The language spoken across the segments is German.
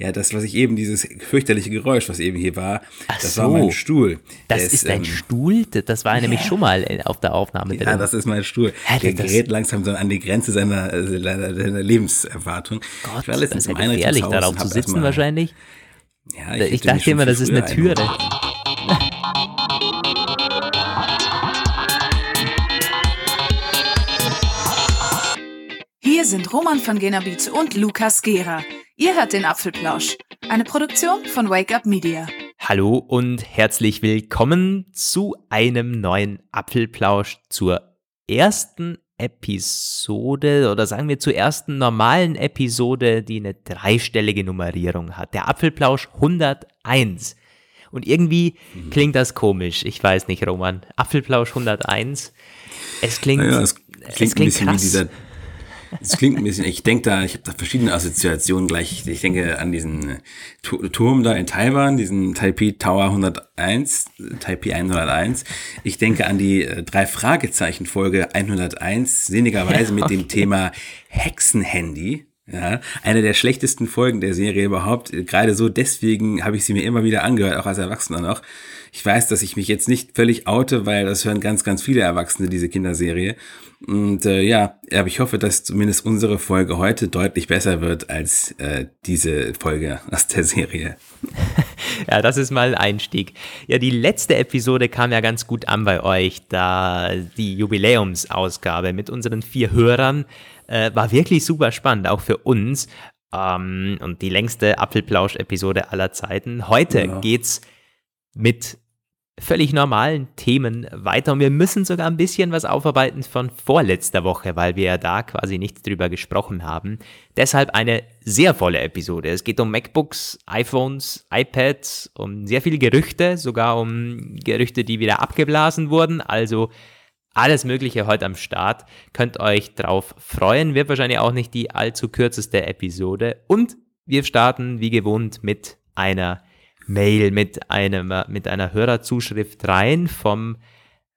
Ja, das, was ich eben, dieses fürchterliche Geräusch, was eben hier war, Ach das so. war mein Stuhl. Das Der ist, dein ähm, Stuhl? Das war nämlich schon mal äh, auf der Aufnahme Ja, drin. das ist mein Stuhl. Hä, Der das- gerät langsam so an die Grenze seiner, äh, seiner, seiner Lebenserwartung. Gott, ich war das ist ja gefährlich, darauf zu sitzen erstmal- wahrscheinlich. Ja, Ich, mich dachte immer, das ist eine Türe. Hier sind Roman von Genabit und Lukas Gera. Ihr hört den Apfelplausch, eine Produktion von Wake Up Media. Hallo und herzlich willkommen zu einem neuen Apfelplausch zur ersten Episode oder sagen wir zur ersten normalen Episode, die eine dreistellige Nummerierung hat. Der Apfelplausch 101. Und irgendwie Mhm. klingt das komisch. Ich weiß nicht, Roman. Apfelplausch 101. Es klingt, Ja, es klingt, ein bisschen krass. wie dieser. Es klingt ein bisschen, ich denke da, ich habe da verschiedene Assoziationen gleich. Ich denke an diesen äh, Tu- Turm da in Taiwan, diesen Taipei Tower 101, äh, Taipei 101. Ich denke an die äh, drei Fragezeichen Folge 101, sinnigerweise mit dem Thema Hexenhandy. Ja, eine der schlechtesten Folgen der Serie überhaupt. Gerade so deswegen habe ich sie mir immer wieder angehört, auch als Erwachsener noch. Ich weiß, dass ich mich jetzt nicht völlig oute, weil das hören ganz, ganz viele Erwachsene, diese Kinderserie. Und äh, ja, aber ich hoffe, dass zumindest unsere Folge heute deutlich besser wird als äh, diese Folge aus der Serie. Ja, das ist mal ein Einstieg. Ja, die letzte Episode kam ja ganz gut an bei euch, da die Jubiläumsausgabe mit unseren vier Hörern äh, war wirklich super spannend, auch für uns. Ähm, und die längste Apfelplausch-Episode aller Zeiten. Heute Ja. geht's mit völlig normalen Themen weiter und wir müssen sogar ein bisschen was aufarbeiten von vorletzter Woche, weil wir ja da quasi nichts drüber gesprochen haben. Deshalb eine sehr volle Episode. Es geht um MacBooks, iPhones, iPads, um sehr viele Gerüchte, sogar um Gerüchte, die wieder abgeblasen wurden. Also alles Mögliche heute am Start. Könnt euch drauf freuen. Wird wahrscheinlich auch nicht die allzu kürzeste Episode. Und wir starten wie gewohnt mit einer Mail, mit, einem, mit einer Hörerzuschrift rein vom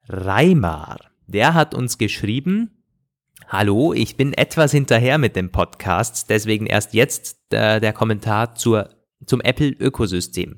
Reimar. Der hat uns geschrieben, Hallo, ich bin etwas hinterher mit dem Podcast, deswegen erst jetzt äh, der Kommentar zur, zum Apple-Ökosystem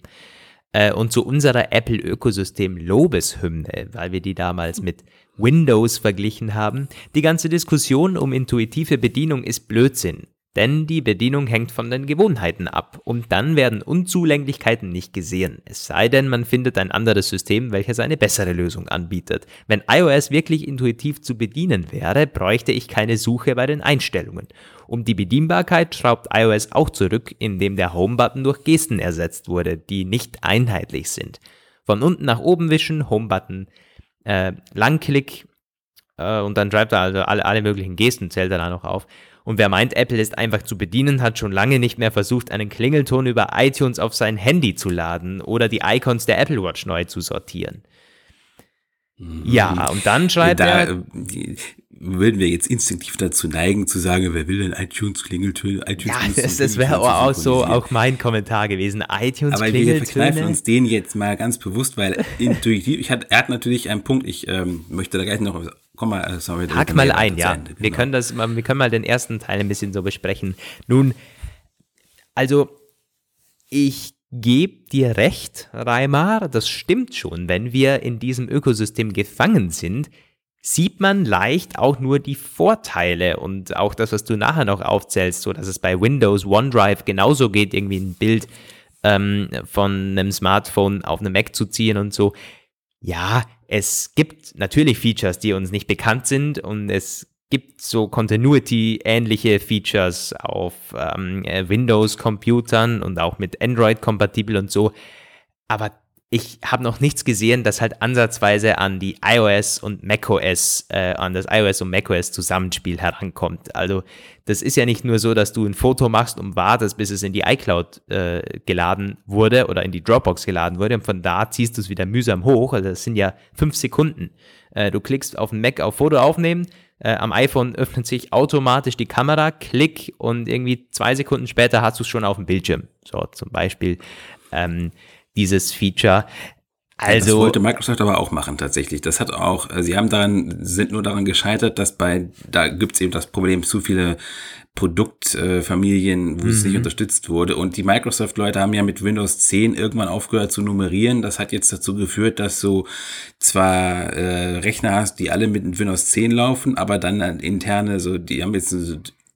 äh, und zu unserer Apple-Ökosystem-Lobeshymne, weil wir die damals mit Windows verglichen haben. Die ganze Diskussion um intuitive Bedienung ist Blödsinn, denn die Bedienung hängt von den Gewohnheiten ab und dann werden Unzulänglichkeiten nicht gesehen. Es sei denn, man findet ein anderes System, welches eine bessere Lösung anbietet. Wenn iOS wirklich intuitiv zu bedienen wäre, bräuchte ich keine Suche bei den Einstellungen. Um die Bedienbarkeit schraubt iOS auch zurück, indem der Home-Button durch Gesten ersetzt wurde, die nicht einheitlich sind. Von unten nach oben wischen, Home-Button, äh, Langklick äh, und dann schreibt er also alle, alle möglichen Gesten, zählt er da noch auf. Und wer meint, Apple ist einfach zu bedienen, hat schon lange nicht mehr versucht, einen Klingelton über iTunes auf sein Handy zu laden oder die Icons der Apple Watch neu zu sortieren. Ja, und dann schreibt da er, äh, würden wir jetzt instinktiv dazu neigen, zu sagen, wer will denn iTunes-Klingeltöne? iTunes ja, das, das wäre Klingeltöne auch so auch mein Kommentar gewesen. iTunes Aber wir verkneifen Klingeltöne. uns den jetzt mal ganz bewusst, weil intuitiv, ich hatte, er hat natürlich einen Punkt, ich ähm, möchte da gleich noch, komm mal, äh, sorry. Hack mal ein, ja. Ende, Wir genau. können das, mal- wir können mal den ersten Teil ein bisschen so besprechen. Nun, also ich gebe dir recht, Reimar, das stimmt schon. Wenn wir in diesem Ökosystem gefangen sind, sieht man leicht auch nur die Vorteile und auch das, was du nachher noch aufzählst, so dass es bei Windows OneDrive genauso geht, irgendwie ein Bild ähm, von einem Smartphone auf einem Mac zu ziehen und so. Ja, es gibt natürlich Features, die uns nicht bekannt sind und es gibt so Continuity-ähnliche Features auf ähm, äh, Windows-Computern und auch mit Android kompatibel und so. Aber ich habe noch nichts gesehen, das halt ansatzweise an die iOS und macOS, äh, an das iOS und macOS Zusammenspiel herankommt. Also das ist ja nicht nur so, dass du ein Foto machst und wartest, bis es in die iCloud äh, geladen wurde oder in die Dropbox geladen wurde und von da ziehst du es wieder mühsam hoch. Also das sind ja fünf Sekunden. Äh, du klickst auf den Mac auf Foto aufnehmen, äh, am iPhone öffnet sich automatisch die Kamera, klick und irgendwie zwei Sekunden später hast du es schon auf dem Bildschirm. So zum Beispiel ähm, dieses Feature. das Also, wollte Microsoft aber auch machen tatsächlich. Das hat auch, äh, sie haben daran, sind nur daran gescheitert, dass bei, da gibt's eben das Problem, zu viele Produktfamilien, wo mhm. es nicht unterstützt wurde. Und die Microsoft-Leute haben ja mit Windows 10 irgendwann aufgehört zu nummerieren. Das hat jetzt dazu geführt, dass du zwar äh, Rechner hast, die alle mit Windows 10 laufen, aber dann interne, so, die haben jetzt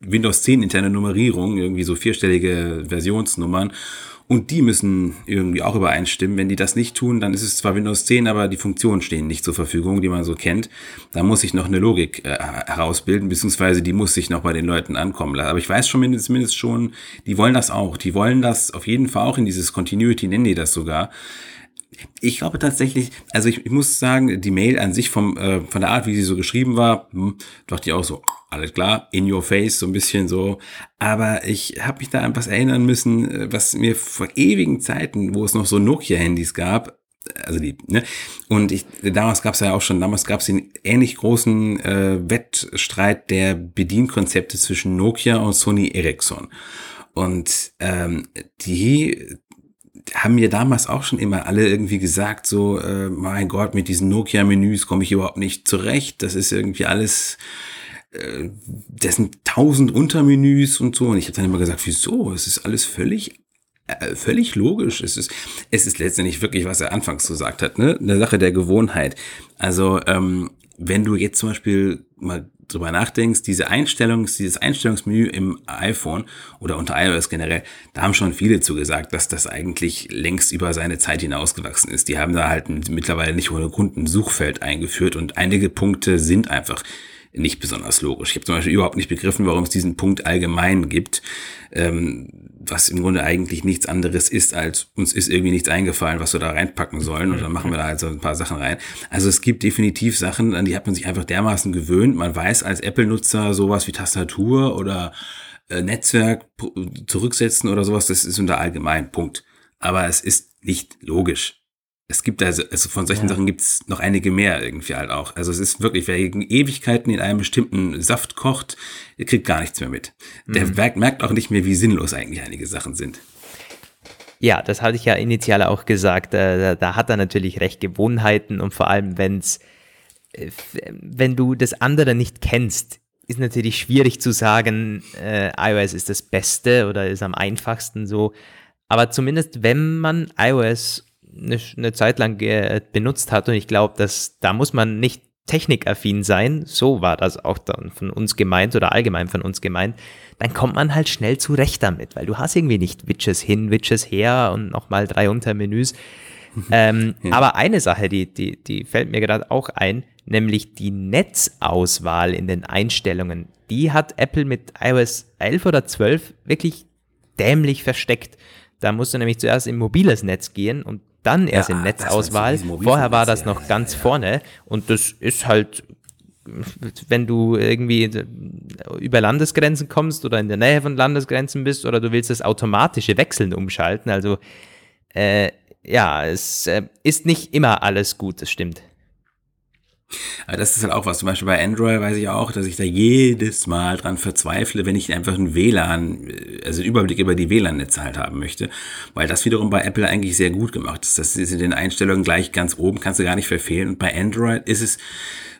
Windows 10 interne Nummerierung, irgendwie so vierstellige Versionsnummern. Und die müssen irgendwie auch übereinstimmen. Wenn die das nicht tun, dann ist es zwar Windows 10, aber die Funktionen stehen nicht zur Verfügung, die man so kennt. Da muss ich noch eine Logik äh, herausbilden, beziehungsweise die muss sich noch bei den Leuten ankommen lassen. Aber ich weiß schon mindestens schon, die wollen das auch. Die wollen das auf jeden Fall auch in dieses Continuity, nennen die das sogar. Ich glaube tatsächlich, also ich, ich muss sagen, die Mail an sich vom, äh, von der Art, wie sie so geschrieben war, hm, dachte ich auch so, alles klar, in your face, so ein bisschen so. Aber ich habe mich da an was erinnern müssen, äh, was mir vor ewigen Zeiten, wo es noch so Nokia-Handys gab, also die, ne? Und ich, damals gab es ja auch schon, damals gab es den ähnlich großen äh, Wettstreit der Bedienkonzepte zwischen Nokia und Sony Ericsson. Und ähm, die haben mir damals auch schon immer alle irgendwie gesagt, so, äh, mein Gott, mit diesen Nokia-Menüs komme ich überhaupt nicht zurecht. Das ist irgendwie alles, äh, das sind tausend Untermenüs und so. Und ich habe dann immer gesagt, wieso? Es ist alles völlig äh, völlig logisch. Es ist, es ist letztendlich wirklich, was er anfangs gesagt hat, ne? Eine Sache der Gewohnheit. Also, ähm, wenn du jetzt zum Beispiel mal drüber nachdenkst, diese Einstellungs, dieses Einstellungsmenü im iPhone oder unter iOS generell, da haben schon viele zugesagt, dass das eigentlich längst über seine Zeit hinausgewachsen ist. Die haben da halt mittlerweile nicht ohne Grund ein Suchfeld eingeführt und einige Punkte sind einfach nicht besonders logisch. Ich habe zum Beispiel überhaupt nicht begriffen, warum es diesen Punkt allgemein gibt, ähm, was im Grunde eigentlich nichts anderes ist, als uns ist irgendwie nichts eingefallen, was wir da reinpacken sollen und dann machen wir da halt so ein paar Sachen rein. Also es gibt definitiv Sachen, an die hat man sich einfach dermaßen gewöhnt. Man weiß als Apple-Nutzer sowas wie Tastatur oder äh, Netzwerk zurücksetzen oder sowas, das ist unter allgemein, Punkt. Aber es ist nicht logisch es gibt also, also von solchen ja. Sachen gibt es noch einige mehr irgendwie halt auch. Also es ist wirklich, wer gegen Ewigkeiten in einem bestimmten Saft kocht, der kriegt gar nichts mehr mit. Der mhm. merkt auch nicht mehr, wie sinnlos eigentlich einige Sachen sind. Ja, das hatte ich ja initial auch gesagt. Da, da hat er natürlich recht Gewohnheiten und vor allem, wenn's, äh, wenn du das andere nicht kennst, ist natürlich schwierig zu sagen, äh, iOS ist das Beste oder ist am einfachsten so. Aber zumindest, wenn man iOS eine, eine Zeit lang benutzt hat. Und ich glaube, dass da muss man nicht technikaffin sein, so war das auch dann von uns gemeint oder allgemein von uns gemeint, dann kommt man halt schnell zurecht damit, weil du hast irgendwie nicht Witches hin, Witches her und nochmal drei Untermenüs. ähm, ja. Aber eine Sache, die, die, die fällt mir gerade auch ein, nämlich die Netzauswahl in den Einstellungen. Die hat Apple mit iOS 11 oder 12 wirklich dämlich versteckt. Da musst du nämlich zuerst in mobiles Netz gehen und dann erst ja, in Netzauswahl. Vorher war das noch ganz vorne und das ist halt, wenn du irgendwie über Landesgrenzen kommst oder in der Nähe von Landesgrenzen bist oder du willst das automatische Wechseln umschalten. Also äh, ja, es äh, ist nicht immer alles gut, das stimmt. Aber das ist halt auch was. Zum Beispiel bei Android weiß ich auch, dass ich da jedes Mal dran verzweifle, wenn ich einfach einen WLAN, also einen Überblick über die WLAN-Netze halt haben möchte. Weil das wiederum bei Apple eigentlich sehr gut gemacht ist. Das ist in den Einstellungen gleich ganz oben, kannst du gar nicht verfehlen. Und bei Android ist es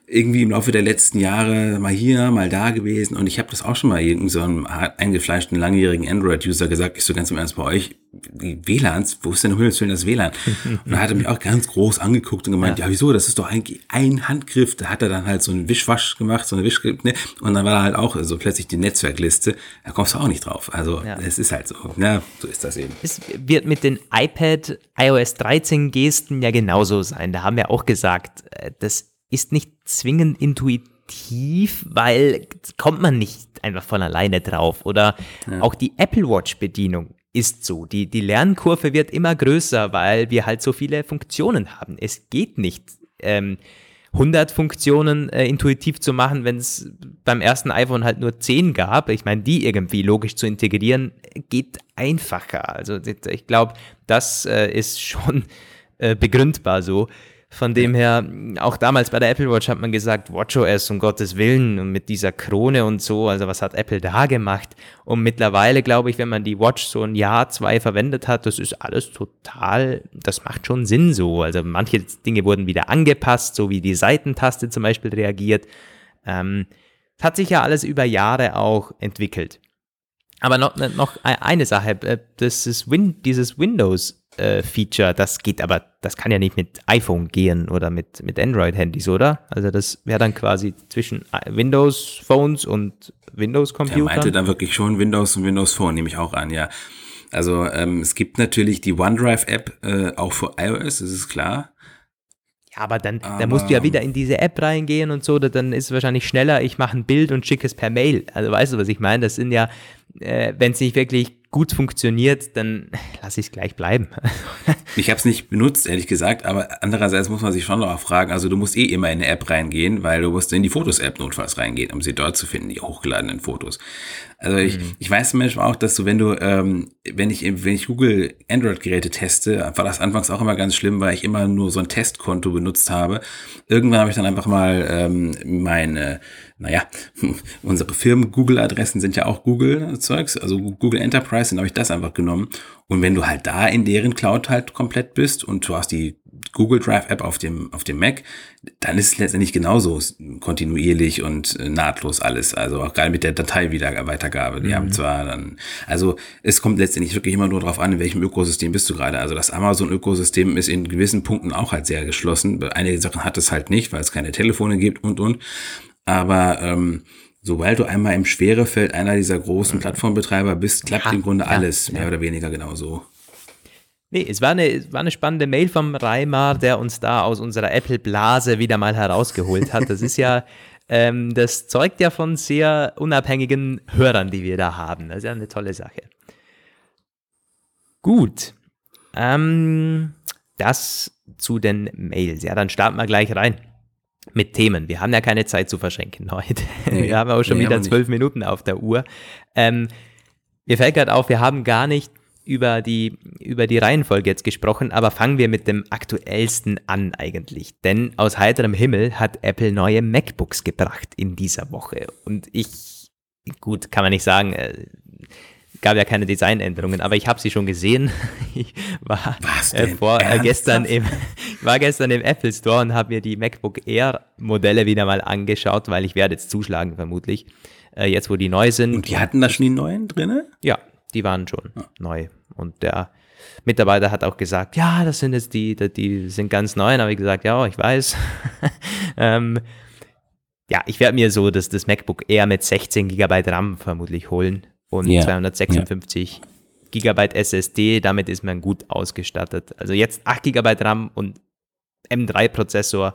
irgendwie im Laufe der letzten Jahre mal hier, mal da gewesen. Und ich habe das auch schon mal irgendeinem so einem eingefleischten langjährigen Android-User gesagt. Ich so ganz im Ernst bei euch, die WLANs, wo ist denn Himmels das WLAN? Und da hat er mich auch ganz groß angeguckt und gemeint, ja. ja. wieso, das ist doch eigentlich ein Handgriff. Da hat er dann halt so einen Wischwasch gemacht, so eine Wisch, ne? Und dann war da halt auch so plötzlich die Netzwerkliste. Da kommst du auch nicht drauf. Also ja. es ist halt so. Ja, so ist das eben. Es wird mit den iPad iOS 13 Gesten ja genauso sein. Da haben wir auch gesagt, äh, das ist nicht zwingend intuitiv, weil kommt man nicht einfach von alleine drauf. Oder ja. auch die Apple Watch-Bedienung ist so. Die, die Lernkurve wird immer größer, weil wir halt so viele Funktionen haben. Es geht nicht. Ähm, 100 Funktionen äh, intuitiv zu machen, wenn es beim ersten iPhone halt nur 10 gab. Ich meine, die irgendwie logisch zu integrieren, geht einfacher. Also ich glaube, das äh, ist schon äh, begründbar so. Von dem her, auch damals bei der Apple Watch hat man gesagt, WatchOS um Gottes Willen und mit dieser Krone und so, also was hat Apple da gemacht? Und mittlerweile glaube ich, wenn man die Watch so ein Jahr, zwei verwendet hat, das ist alles total, das macht schon Sinn so. Also manche Dinge wurden wieder angepasst, so wie die Seitentaste zum Beispiel reagiert. Ähm, hat sich ja alles über Jahre auch entwickelt. Aber noch, noch e-, eine Sache, äh, das ist Win, dieses Windows-Feature, das geht aber, das kann ja nicht mit iPhone gehen oder mit, mit Android-Handys, oder? Also das wäre dann quasi zwischen Windows-Phones und Windows-Computern. Er meinte dann wirklich schon Windows und Windows Phone, nehme ich auch an, ja. Also ähm, es gibt natürlich die OneDrive-App äh, auch für iOS, das ist klar. Ja, aber dann, aber dann musst du ja wieder in diese App reingehen und so, dann ist es wahrscheinlich schneller, ich mache ein Bild und schicke es per Mail. Also weißt du, was ich meine? Das sind ja, äh, wenn es nicht wirklich gut funktioniert, dann lasse ich es gleich bleiben. ich habe es nicht benutzt, ehrlich gesagt, aber andererseits muss man sich schon noch fragen, also du musst eh immer in eine App reingehen, weil du musst in die Fotos-App notfalls reingehen, um sie dort zu finden, die hochgeladenen Fotos. Also ich, mhm. ich weiß zum Beispiel auch, dass du, wenn du, ähm, wenn ich, wenn ich Google Android-Geräte teste, war das anfangs auch immer ganz schlimm, weil ich immer nur so ein Testkonto benutzt habe. Irgendwann habe ich dann einfach mal ähm, meine naja, unsere Firmen-Google-Adressen sind ja auch Google-Zeugs, also Google Enterprise, dann habe ich das einfach genommen. Und wenn du halt da in deren Cloud halt komplett bist und du hast die Google Drive App auf dem, auf dem Mac, dann ist es letztendlich genauso kontinuierlich und äh, nahtlos alles. Also auch gerade mit der Dateiweitergabe. Die mhm. haben zwar dann, also es kommt letztendlich wirklich immer nur darauf an, in welchem Ökosystem bist du gerade. Also das Amazon-Ökosystem ist in gewissen Punkten auch halt sehr geschlossen. Einige Sachen hat es halt nicht, weil es keine Telefone gibt und und. Aber ähm, sobald du einmal im Schwerefeld einer dieser großen Plattformbetreiber bist, klappt ja, im Grunde ja, alles mehr ja. oder weniger genauso. Nee, es war, eine, es war eine spannende Mail vom Reimar, der uns da aus unserer Apple-Blase wieder mal herausgeholt hat. Das ist ja, ähm, das zeugt ja von sehr unabhängigen Hörern, die wir da haben. Das ist ja eine tolle Sache. Gut. Ähm, das zu den Mails. Ja, dann starten wir gleich rein mit Themen. Wir haben ja keine Zeit zu verschenken heute. Nee, wir haben auch schon nee, wieder zwölf Minuten auf der Uhr. Ähm, mir fällt gerade auf, wir haben gar nicht über die, über die Reihenfolge jetzt gesprochen, aber fangen wir mit dem aktuellsten an eigentlich. Denn aus heiterem Himmel hat Apple neue MacBooks gebracht in dieser Woche. Und ich, gut, kann man nicht sagen, äh, gab ja keine Designänderungen, aber ich habe sie schon gesehen. Ich war äh, vor, äh, gestern im, war gestern im Apple Store und habe mir die MacBook Air Modelle wieder mal angeschaut, weil ich werde jetzt zuschlagen vermutlich. Äh, jetzt wo die neu sind. Und die hatten da schon die neuen drinne? Ja, die waren schon ja. neu. Und der Mitarbeiter hat auch gesagt, ja, das sind jetzt die, die, die sind ganz neu. Und habe ich gesagt, ja, ich weiß. ähm, ja, ich werde mir so das, das MacBook Air mit 16 GB RAM vermutlich holen und yeah. 256 yeah. Gigabyte SSD. Damit ist man gut ausgestattet. Also jetzt 8 Gigabyte RAM und M3-Prozessor.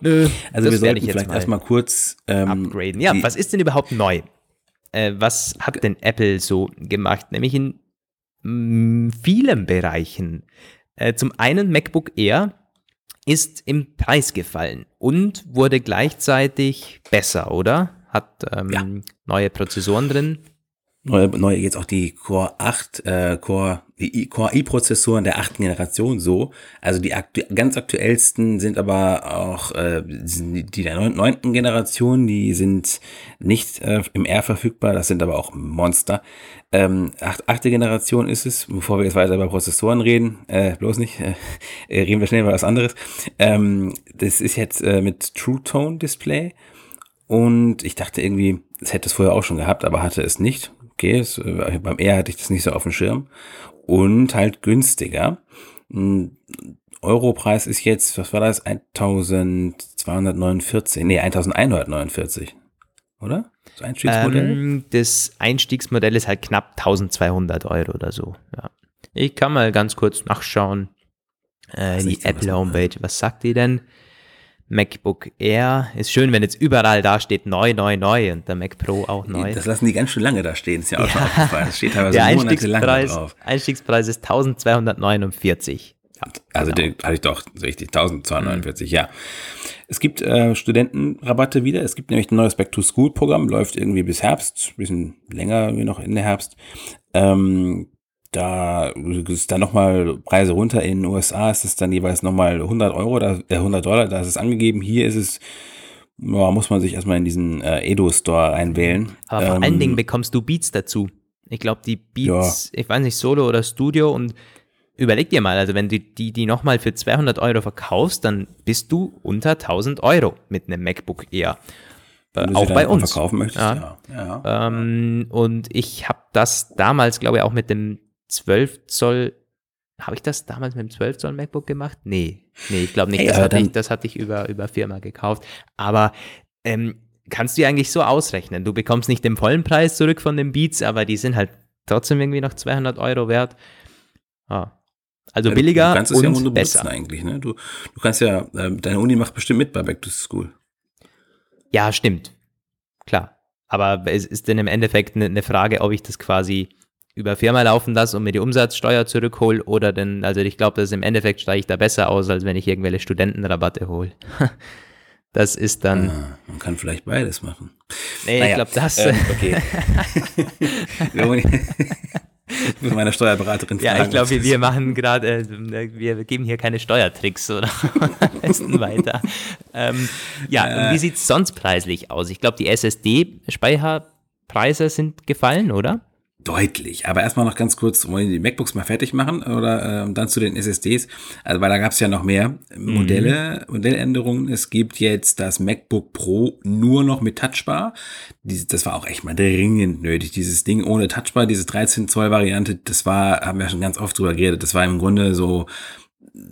Nö, also wir sollten vielleicht mal erstmal kurz ähm, upgraden. Ja, was ist denn überhaupt neu? Äh, was hat denn Apple so gemacht? Nämlich in mh, mm, vielen Bereichen. Äh, zum einen MacBook Air ist im Preis gefallen und wurde gleichzeitig besser, oder? Hat ähm, ja. neue Prozessoren drin. Neue, neue jetzt auch die Core 8, äh, Core, die Core i-Prozessoren der achten Generation so. Also die aktu ganz aktuellsten sind aber auch äh, die der neunten Generation, die sind nicht äh, im R verfügbar, das sind aber auch Monster. Ähm, acht, achte Generation ist es, bevor wir jetzt weiter über Prozessoren reden, äh, bloß nicht, äh, reden wir schnell über was anderes. Ähm, das ist jetzt äh, mit True Tone Display. Und ich dachte irgendwie, es hätte es vorher auch schon gehabt, aber hatte es nicht. Okay, es, äh, beim R hatte ich das nicht so auf dem Schirm. Und halt günstiger. Europreis ist jetzt, was war das? 1249, nee, 1149, oder? Das Einstiegsmodell? Ähm, das Einstiegsmodell ist halt knapp 1200 Euro oder so. Ja. Ich kann mal ganz kurz nachschauen. Äh, die Apple Homepage, was sagt die denn? MacBook Air. Ist schön, wenn jetzt überall da steht neu, neu, neu und der Mac Pro auch neu. Das lassen die ganz schön lange da stehen, ist ja auch ja. aufgefallen. Das steht teilweise der Einstiegspreis, drauf. Einstiegspreis ist 1249. Ja, also genau. hatte ich doch richtig, 1249, mhm. ja. Es gibt äh, Studentenrabatte wieder. Es gibt nämlich ein neues Back-to-School-Programm, läuft irgendwie bis Herbst, bisschen länger wie noch in der Herbst. Ähm, da ist dann nochmal Preise runter. In den USA ist es dann jeweils nochmal 100 Euro, da, äh, 100 Dollar, da ist es angegeben. Hier ist es, ja, muss man sich erstmal in diesen äh, Edo-Store einwählen. Aber vor ähm, allen Dingen bekommst du Beats dazu. Ich glaube, die Beats, ja. ich weiß nicht, Solo oder Studio und überleg dir mal, also wenn du die, die nochmal für 200 Euro verkaufst, dann bist du unter 1000 Euro mit einem MacBook Air. Wenn auch bei uns. Verkaufen möchtest, ja. ja. ja. Ähm, und ich habe das damals, glaube ich, auch mit dem 12 Zoll habe ich das damals mit dem 12 Zoll MacBook gemacht? Nee, nee, ich glaube nicht. Hey, das, hatte ich, das hatte ich über, über Firma gekauft. Aber ähm, kannst du ja eigentlich so ausrechnen. Du bekommst nicht den vollen Preis zurück von den Beats, aber die sind halt trotzdem irgendwie noch 200 Euro wert. Ah. Also ja, billiger du kannst es ja besser. eigentlich. Ne? Du, du kannst ja, äh, deine Uni macht bestimmt mit bei Back to School. Ja, stimmt. Klar. Aber es ist denn im Endeffekt eine ne Frage, ob ich das quasi über Firma laufen lasse und mir die Umsatzsteuer zurückhole oder denn, also ich glaube, dass im Endeffekt steige ich da besser aus, als wenn ich irgendwelche Studentenrabatte hole. Das ist dann. Ah, man kann vielleicht beides machen. Nee, naja, ich glaube, das. Ähm, okay. ich muss meine Steuerberaterin fragen. Ja, ich glaube, wir, wir machen gerade, äh, wir geben hier keine Steuertricks oder besten weiter. Ähm, ja, äh, und wie sieht es sonst preislich aus? Ich glaube, die SSD-Speicherpreise sind gefallen, oder? Deutlich. Aber erstmal noch ganz kurz, wollen die MacBooks mal fertig machen oder äh, dann zu den SSDs? Also, weil da gab es ja noch mehr Modelle, mhm. Modelländerungen. Es gibt jetzt das MacBook Pro nur noch mit Touchbar. Dies, das war auch echt mal dringend nötig. Dieses Ding ohne Touchbar, diese 13 Zoll Variante, das war, haben wir schon ganz oft drüber geredet. Das war im Grunde so,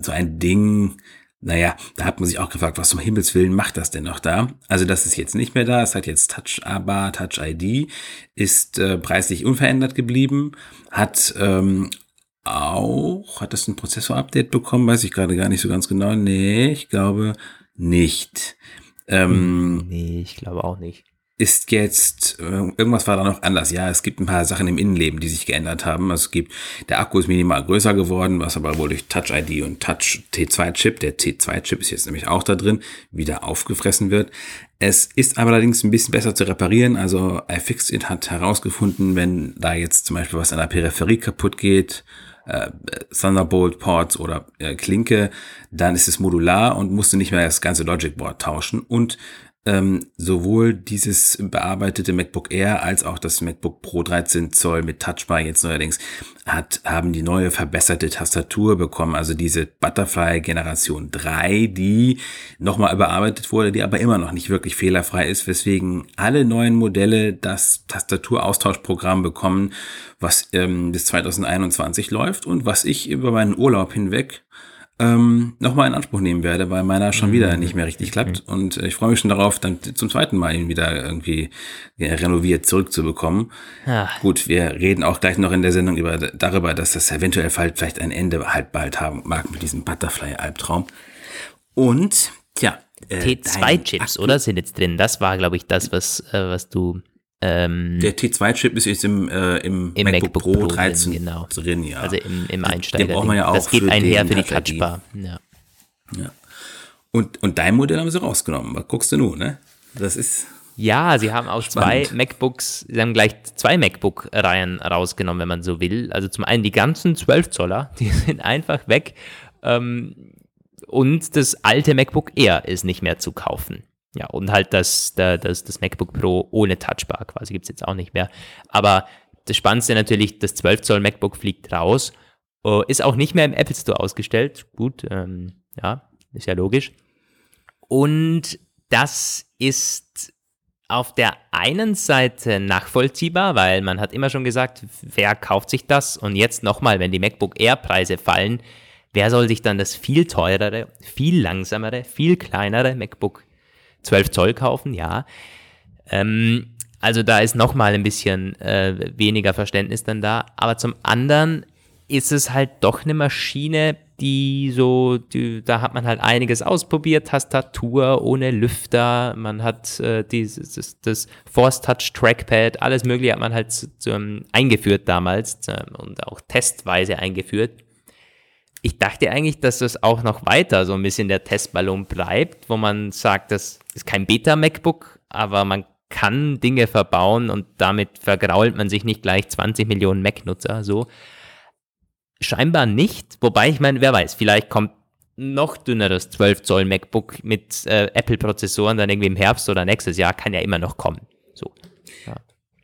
so ein Ding, naja, da hat man sich auch gefragt, was zum Himmels Willen macht das denn noch da? Also das ist jetzt nicht mehr da, es hat jetzt Touch ABA, Touch ID, ist äh, preislich unverändert geblieben, hat ähm, auch, hat das ein Prozessor-Update bekommen? Weiß ich gerade gar nicht so ganz genau. Nee, ich glaube nicht. Ähm, nee, ich glaube auch nicht ist jetzt, äh, irgendwas war da noch anders. Ja, es gibt ein paar Sachen im Innenleben, die sich geändert haben. Also es gibt, der Akku ist minimal größer geworden, was aber wohl durch Touch ID und Touch T2-Chip, der T2-Chip ist jetzt nämlich auch da drin, wieder aufgefressen wird. Es ist aber allerdings ein bisschen besser zu reparieren. Also iFixit hat herausgefunden, wenn da jetzt zum Beispiel was an der Peripherie kaputt geht, äh, Thunderbolt Ports oder äh, Klinke, dann ist es modular und musst du nicht mehr das ganze Logic Board tauschen und ähm, sowohl dieses bearbeitete MacBook Air als auch das MacBook Pro 13 Zoll mit Touchbar jetzt neuerdings hat, haben die neue verbesserte Tastatur bekommen, also diese Butterfly Generation 3, die nochmal überarbeitet wurde, die aber immer noch nicht wirklich fehlerfrei ist, weswegen alle neuen Modelle das Tastaturaustauschprogramm bekommen, was ähm, bis 2021 läuft und was ich über meinen Urlaub hinweg ähm, nochmal in Anspruch nehmen werde, weil meiner schon wieder mhm. nicht mehr richtig klappt. Und äh, ich freue mich schon darauf, dann zum zweiten Mal ihn wieder irgendwie ja, renoviert zurückzubekommen. Ja. Gut, wir reden auch gleich noch in der Sendung über, darüber, dass das eventuell vielleicht ein Ende halt bald haben mag mit diesem Butterfly-Albtraum. Und, ja. Äh, T2-Chips, oder? Sind jetzt drin. Das war, glaube ich, das, was, äh, was du ähm, der T2-Chip ist jetzt im, äh, im, im MacBook, Pro, Pro 13 drin, genau. drin, ja. Also im, im Einsteiger. Den braucht man ja auch das geht einher für die Touchbar. Ja. ja. Und, und dein Modell haben sie rausgenommen. Was guckst du nun, ne? Das ist. Ja, sie haben auch spannend. zwei MacBooks, sie haben gleich zwei MacBook-Reihen rausgenommen, wenn man so will. Also zum einen die ganzen 12 Zoller, die sind einfach weg. Ähm, und das alte MacBook Air ist nicht mehr zu kaufen. Ja, und halt das, das, das MacBook Pro ohne Touchbar quasi gibt es jetzt auch nicht mehr. Aber das Spannendste natürlich, das 12 Zoll MacBook fliegt raus, uh, ist auch nicht mehr im Apple Store ausgestellt. Gut, ähm, ja, ist ja logisch. Und das ist auf der einen Seite nachvollziehbar, weil man hat immer schon gesagt, wer kauft sich das? Und jetzt nochmal, wenn die MacBook Air Preise fallen, wer soll sich dann das viel teurere, viel langsamere, viel kleinere MacBook 12 Zoll kaufen, ja. Ähm, also da ist nochmal ein bisschen äh, weniger Verständnis dann da. Aber zum anderen ist es halt doch eine Maschine, die so, die, da hat man halt einiges ausprobiert, Tastatur ohne Lüfter, man hat äh, dieses, das, das Force Touch Trackpad, alles mögliche hat man halt zu, zu, um, eingeführt damals äh, und auch testweise eingeführt ich dachte eigentlich, dass das auch noch weiter so ein bisschen der Testballon bleibt, wo man sagt, das ist kein Beta-MacBook, aber man kann Dinge verbauen und damit vergrault man sich nicht gleich 20 Millionen Mac-Nutzer. So. Scheinbar nicht, wobei ich meine, wer weiß, vielleicht kommt noch dünneres 12 Zoll MacBook mit äh, Apple-Prozessoren dann irgendwie im Herbst oder nächstes Jahr, kann ja immer noch kommen. So. Ja.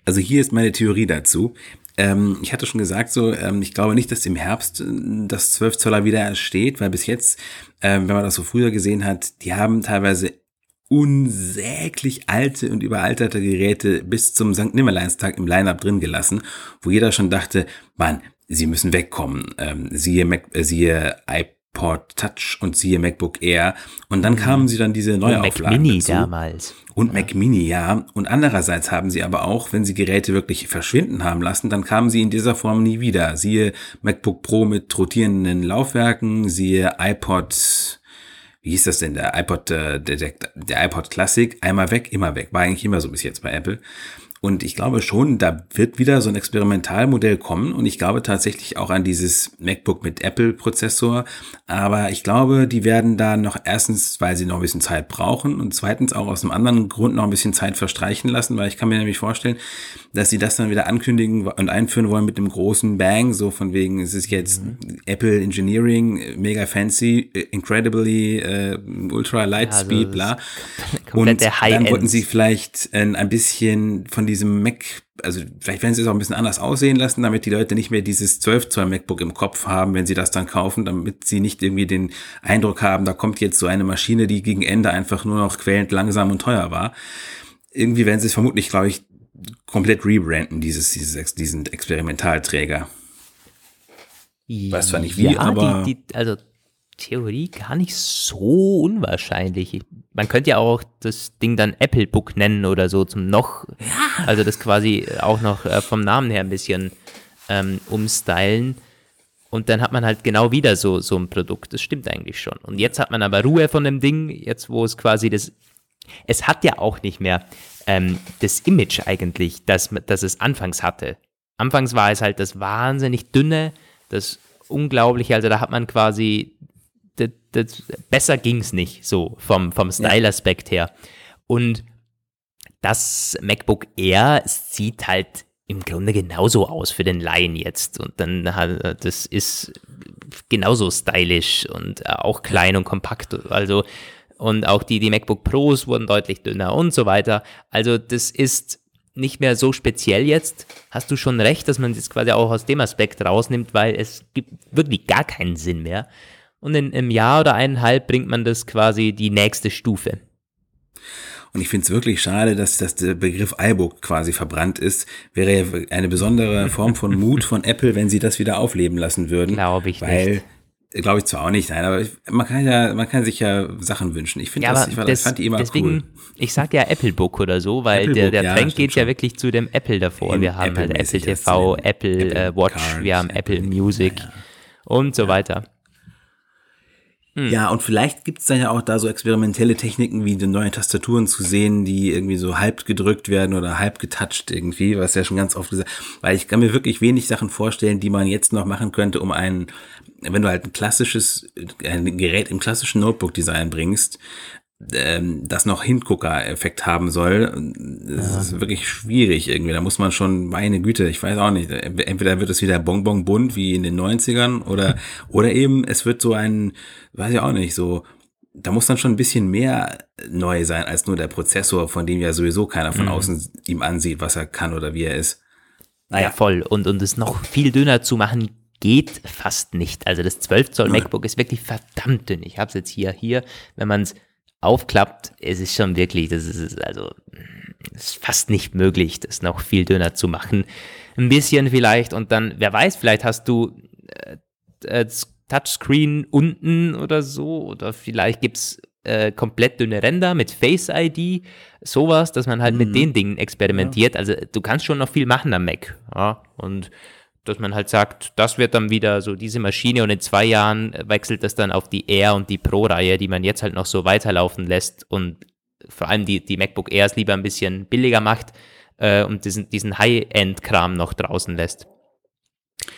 Also hier ist meine Theorie dazu. Ähm, ich hatte schon gesagt, so, ähm, ich glaube nicht, dass im Herbst äh, das 12 Zoller wieder steht, weil bis jetzt, ähm, wenn man das so früher gesehen hat, die haben teilweise unsäglich alte und überalterte Geräte bis zum St. Nimmerleinstag im Line-Up drin gelassen, wo jeder schon dachte, Mann, sie müssen wegkommen. Ähm, siehe, Mac, äh, siehe iPod Touch und siehe MacBook Air. Und dann kamen sie dann diese Neuauflagen Mac Mini dazu. damals. Und Mac Mini, ja. Und andererseits haben sie aber auch, wenn sie Geräte wirklich verschwinden haben lassen, dann kamen sie in dieser Form nie wieder. Siehe MacBook Pro mit rotierenden Laufwerken, siehe iPod, wie hieß das denn, der iPod, äh, der, der, der iPod Classic, einmal weg, immer weg. War eigentlich immer so bis jetzt bei Apple. Und ich glaube schon, da wird wieder so ein Experimentalmodell kommen. Und ich glaube tatsächlich auch an dieses MacBook mit Apple-Prozessor. Aber ich glaube, die werden da noch erstens, weil sie noch ein bisschen Zeit brauchen und zweitens auch aus einem anderen Grund noch ein bisschen Zeit verstreichen lassen, weil ich kann mir nämlich vorstellen, dass sie das dann wieder ankündigen und einführen wollen mit einem großen Bang, so von wegen, es ist jetzt Mhm. Apple Engineering, mega fancy, incredibly äh, ultra light Ja, also speed, bla. und dann wollten sie vielleicht äh, ein bisschen von diesem Mac, also vielleicht werden sie es auch ein bisschen anders aussehen lassen, damit die Leute nicht mehr dieses 12 Zoll MacBook im Kopf haben, wenn sie das dann kaufen, damit sie nicht irgendwie den Eindruck haben, da kommt jetzt so eine Maschine, die gegen Ende einfach nur noch quälend langsam und teuer war. Irgendwie werden sie es vermutlich, glaube ich, komplett rebranden, dieses, dieses, diesen Experimentalträger. Weiß zwar nicht wie, ja, aber- Die, die, also Theorie gar nicht so unwahrscheinlich. Man könnte ja auch das Ding dann Apple Book nennen oder so zum noch, also das quasi auch noch äh, vom Namen her ein bisschen ähm, umstylen. Und dann hat man halt genau wieder so, so ein Produkt. Das stimmt eigentlich schon. Und jetzt hat man aber Ruhe von dem Ding, jetzt wo es quasi das. Es hat ja auch nicht mehr ähm, das Image eigentlich, das, das es anfangs hatte. Anfangs war es halt das wahnsinnig dünne, das unglaubliche, also da hat man quasi, das, das, besser ging es nicht, so vom, vom Style-Aspekt her. Und das MacBook Air sieht halt im Grunde genauso aus für den Laien jetzt. Und dann hat, das ist genauso stylisch und auch klein und kompakt. Also, und auch die, die MacBook Pros wurden deutlich dünner und so weiter. Also, das ist nicht mehr so speziell jetzt. Hast du schon recht, dass man das quasi auch aus dem Aspekt rausnimmt, weil es gibt wirklich gar keinen Sinn mehr. Und in einem Jahr oder eineinhalb bringt man das quasi die nächste Stufe. Und ich finde es wirklich schade, dass, dass der Begriff iBook quasi verbrannt ist. Wäre ja eine besondere Form von Mut von Apple, wenn sie das wieder aufleben lassen würden. Glaube ich weil, nicht. Glaube ich zwar auch nicht, nein, aber ich, man kann ja, man kann sich ja Sachen wünschen. Ich finde Ja, das, ich, fand- das, fand die immer deswegen, cool. ich sag ja Apple Book oder so, weil Apple der, der ja, Trend geht ja schon. wirklich zu dem Apple davor. Im Wir haben halt Apple Apple-mäßig jetzt TV, Apple, Apple äh, Watch, Card, wir haben Apple- Apple Music und so weiter. Hm. Ja, und vielleicht gibt's dann ja auch da so experimentelle Techniken wie die neuen Tastaturen zu sehen, die irgendwie so halb gedrückt werden oder halb getoucht irgendwie, was ja schon ganz oft gesagt, weil ich kann mir wirklich wenig Sachen vorstellen, die man jetzt noch machen könnte, um ein, wenn du halt ein klassisches, ein Gerät im klassischen Notebook-Design bringst, ähm, das noch Hingucker-Effekt haben soll, das ist wirklich schwierig irgendwie. Da muss man schon, meine Güte, ich weiß auch nicht. Entweder wird es wieder Bonbon bunt wie in den 90ern oder, oder eben es wird so ein, weiß ich auch nicht, so, da muss dann schon ein bisschen mehr neu sein als nur der Prozessor, von dem ja sowieso keiner von außen ihm ansieht, was er kann oder wie er ist. Ja, voll. Und, und es noch viel dünner zu machen, geht fast nicht. Also das 12 Zoll MacBook ist wirklich verdammt dünn. Ich habe es jetzt hier, hier, wenn man es aufklappt, es ist schon wirklich, das ist also es ist fast nicht möglich, das noch viel dünner zu machen. Ein bisschen vielleicht und dann, wer weiß, vielleicht hast du äh, äh, Touchscreen unten oder so oder vielleicht gibt's äh, komplett dünne Ränder mit Face ID, sowas, dass man halt mit den Dingen experimentiert. Also du kannst schon noch viel machen am Mac. Ja? Und dass man halt sagt, das wird dann wieder so diese Maschine und in zwei Jahren wechselt das dann auf die Air und die Pro-Reihe, die man jetzt halt noch so weiterlaufen lässt und vor allem die, die MacBook Airs lieber ein bisschen billiger macht äh, und diesen, diesen High-End-Kram noch draußen lässt.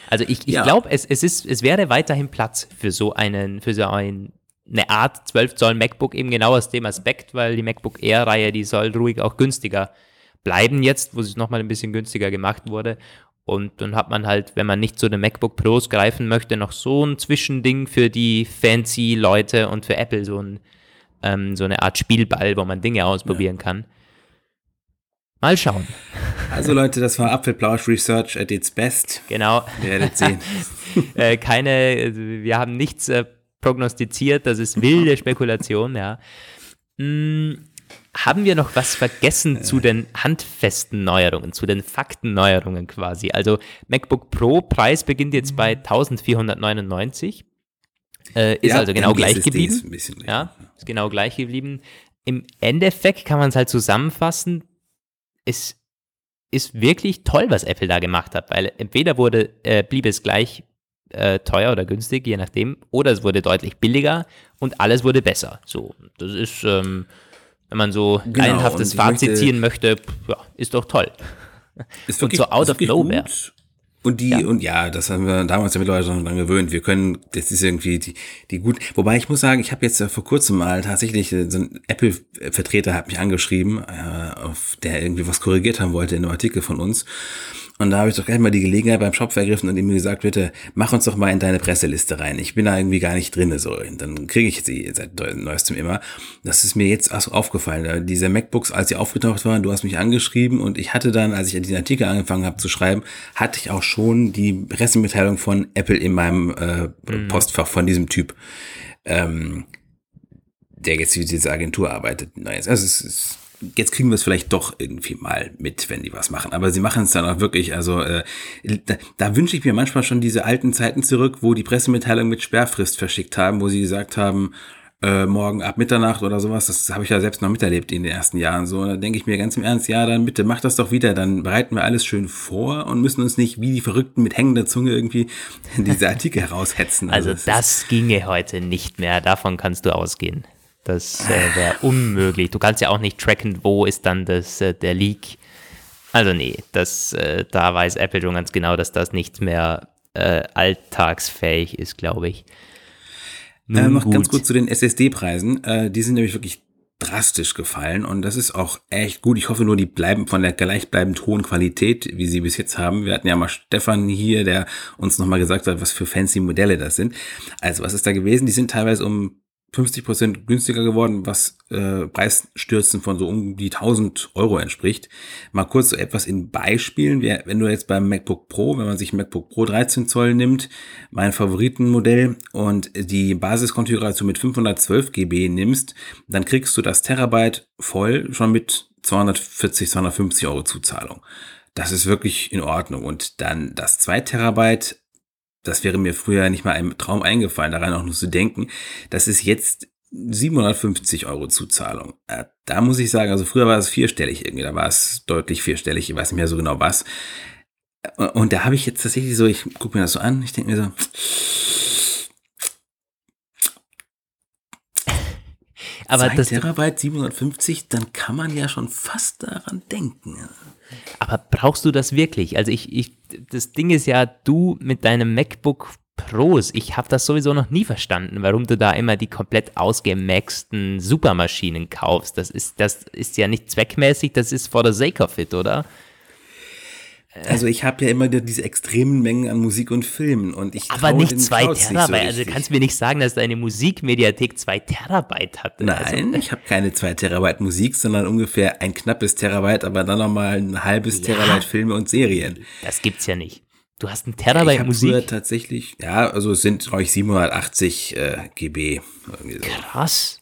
Also ich, ich Ja. glaube, es, es, ist, es wäre weiterhin Platz für so einen, für so ein, eine Art 12 Zoll MacBook, eben genau aus dem Aspekt, weil die MacBook Air-Reihe, die soll ruhig auch günstiger bleiben jetzt, wo es nochmal ein bisschen günstiger gemacht wurde. Und dann hat man halt, wenn man nicht zu den MacBook Pros greifen möchte, noch so ein Zwischending für die fancy Leute und für Apple so, ein, ähm, so eine Art Spielball, wo man Dinge ausprobieren kann. Mal schauen. Also Leute, das war Apfelplausch Research at its best. Genau. Ihr werdet sehen. äh, keine, wir haben nichts äh, prognostiziert, das ist wilde Spekulation, ja. Mm, haben wir noch was vergessen zu den handfesten Neuerungen, zu den Faktenneuerungen quasi? Also MacBook Pro Preis beginnt jetzt bei 1499. Äh, ist Ja, also genau gleich geblieben. ist. Ja, ist genau gleich geblieben. Im Endeffekt kann man es halt zusammenfassen. Es ist wirklich toll, was Apple da gemacht hat, weil entweder wurde, äh, blieb es gleich äh, teuer oder günstig, je nachdem, oder es wurde deutlich billiger und alles wurde besser. So, das ist, ähm, wenn man so Genau, ich Fazit möchte- ziehen möchte, ja, ist doch toll. Ist Und so out of nowhere. gut. Und die, und ja, das haben wir damals ja mittlerweile schon dran gewöhnt. Wir können, das ist irgendwie die, die gut. Wobei ich muss sagen, ich habe jetzt äh, vor kurzem mal tatsächlich, äh, so ein Apple-Vertreter hat mich angeschrieben, äh, auf der irgendwie was korrigiert haben wollte in einem Artikel von uns. Und da habe ich doch gleich mal die Gelegenheit beim Shop vergriffen und ihm gesagt, bitte, mach uns doch mal in deine Presseliste rein. Ich bin da irgendwie gar nicht drin. So. Und dann kriege ich sie seit neuestem immer. Das ist mir jetzt auch aufgefallen. Diese MacBooks, als sie aufgetaucht waren, du hast mich angeschrieben und ich hatte dann, als ich diesen Artikel angefangen habe zu schreiben, hatte ich auch schon die Pressemitteilung von Apple in meinem äh, Postfach von diesem Typ. Ähm, der jetzt für diese Agentur arbeitet. Nice. Also es ist, jetzt kriegen wir es vielleicht doch irgendwie mal mit, wenn die was machen. Aber sie machen es dann auch wirklich, also äh, da, da wünsche ich mir manchmal schon diese alten Zeiten zurück, wo die Pressemitteilung mit Sperrfrist verschickt haben, wo sie gesagt haben, äh, morgen ab Mitternacht oder sowas, das habe ich ja selbst noch miterlebt in den ersten Jahren so. Und da denke ich mir ganz im Ernst, ja, dann bitte mach das doch wieder, dann bereiten wir alles schön vor und müssen uns nicht wie die Verrückten mit hängender Zunge irgendwie diese Artikel heraushetzen. Also es ist- das ginge heute nicht mehr, davon kannst du ausgehen. Das äh, wäre unmöglich. Du kannst ja auch nicht tracken, wo ist dann das, äh, der Leak. Also nee, das, äh, da weiß Apple schon ganz genau, dass das nicht mehr äh, alltagsfähig ist, glaube ich. Äh, noch ganz gut. kurz zu den SSD-Preisen. Äh, die sind nämlich wirklich drastisch gefallen und das ist auch echt gut. Ich hoffe nur, die bleiben von der gleichbleibend hohen Qualität, wie sie bis jetzt haben. Wir hatten ja mal Stefan hier, der uns nochmal gesagt hat, was für fancy Modelle das sind. Also was ist da gewesen? Die sind teilweise um 50% günstiger geworden, was äh, Preisstürzen von so um die 1000 Euro entspricht. Mal kurz so etwas in Beispielen. Wenn du jetzt beim MacBook Pro, wenn man sich MacBook Pro 13 Zoll nimmt, mein Favoritenmodell und die Basiskonfiguration mit 512 GB nimmst, dann kriegst du das Terabyte voll schon mit 240, 250 Euro Zuzahlung. Das ist wirklich in Ordnung. Und dann das 2 Terabyte das wäre mir früher nicht mal im Traum eingefallen, daran auch nur zu denken. Das ist jetzt 750 Euro Zuzahlung. Äh, Da muss ich sagen, also früher war es vierstellig irgendwie, da war es deutlich vierstellig, ich weiß nicht mehr so genau was. Äh, Und da habe ich jetzt tatsächlich so, ich gucke mir das so an, ich denke mir so, aber, 2 das, Terabyte 750, dann kann man ja schon fast daran denken. aber brauchst du das wirklich? Also ich, ich, das Ding ist ja, du mit deinem MacBook Pros, ich habe das sowieso noch nie verstanden, warum du da immer die komplett ausgemaxten Supermaschinen kaufst. Das ist, das ist ja nicht zweckmäßig, das ist for the sake of it, oder? Also ich habe ja immer diese extremen Mengen an Musik und Filmen und ich Aber nicht zwei Clouds nicht so Terabyte. also richtig. kannst du mir nicht sagen, dass deine Musikmediathek zwei Terabyte hatte. Nein, ich habe keine zwei Terabyte Musik, sondern ungefähr ein knappes Terabyte, aber dann nochmal ein halbes Ja. Terabyte Filme und Serien. Also, das gibt's ja nicht. Du hast ein ich Terabyte früher Musik. tatsächlich, ja, also es sind glaube ich 780 äh, GB. So. Krass.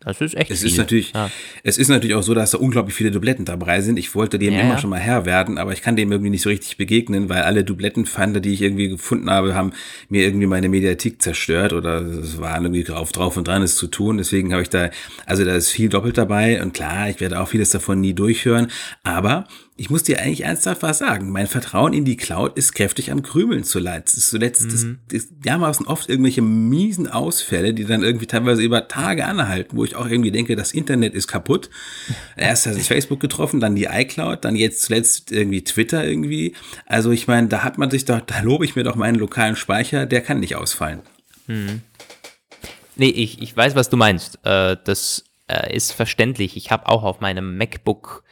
Das ist echt Es viel. ist natürlich, Ja. es ist natürlich auch so, dass da unglaublich viele Dubletten dabei sind. Ich wollte dem Ja, immer ja. schon mal Herr werden, aber ich kann dem irgendwie nicht so richtig begegnen, weil alle Dublettenfinder, die ich irgendwie gefunden habe, haben mir irgendwie meine Mediathek zerstört oder es waren irgendwie drauf, drauf und dran, es zu tun. Deswegen habe ich da, also da ist viel doppelt dabei und klar, ich werde auch vieles davon nie durchhören, aber ich muss dir eigentlich ernsthaft was sagen. Mein Vertrauen in die Cloud ist kräftig am Krümeln zuletzt. Zuletzt Mhm. das, das dermaßen oft irgendwelche miesen Ausfälle, die dann irgendwie teilweise über Tage anhalten, wo ich auch irgendwie denke, das Internet ist kaputt. Erst hat es Facebook getroffen, dann die iCloud, dann jetzt zuletzt irgendwie Twitter irgendwie. Also ich meine, da hat man sich doch, da lobe ich mir doch meinen lokalen Speicher, der kann nicht ausfallen. Nee, ich, ich weiß, was du meinst. Äh, das äh, ist verständlich. Ich habe auch auf meinem MacBook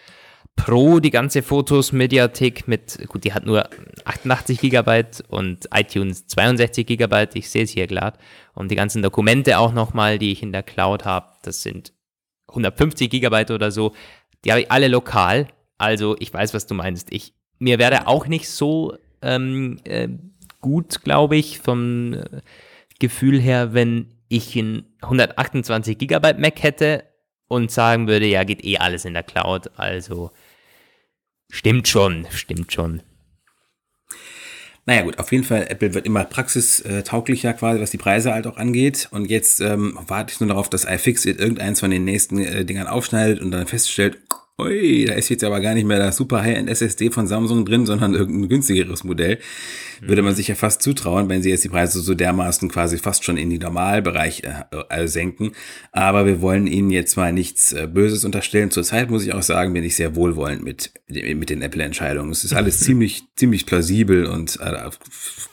Pro die ganze Fotos-Mediathek mit, gut, die hat nur 88 Gigabyte und iTunes 62 Gigabyte, ich sehe es hier gerade. Und die ganzen Dokumente auch nochmal, die ich in der Cloud habe, das sind 150 Gigabyte oder so. Die habe ich alle lokal. Also ich weiß, was du meinst. Ich, mir wäre auch nicht so ähm, äh, gut, glaube ich, vom äh, Gefühl her, wenn ich ein 128 Gigabyte Mac hätte und sagen würde, ja, geht eh alles in der Cloud. Also stimmt schon, stimmt schon. Naja gut, auf jeden Fall, Apple wird immer praxistauglicher quasi, was die Preise halt auch angeht. Und jetzt ähm, warte ich nur darauf, dass iFixit irgendeins von den nächsten äh, Dingern aufschneidet und dann feststellt, Ui, da ist jetzt aber gar nicht mehr das super High-End SSD von Samsung drin, sondern irgendein günstigeres Modell. Würde man sich ja fast zutrauen, wenn sie jetzt die Preise so dermaßen quasi fast schon in die Normalbereich äh, äh, senken. Aber wir wollen ihnen jetzt mal nichts äh, Böses unterstellen. Zurzeit muss ich auch sagen, bin ich sehr wohlwollend mit, mit den Apple-Entscheidungen. Es ist alles ziemlich, ziemlich plausibel und äh,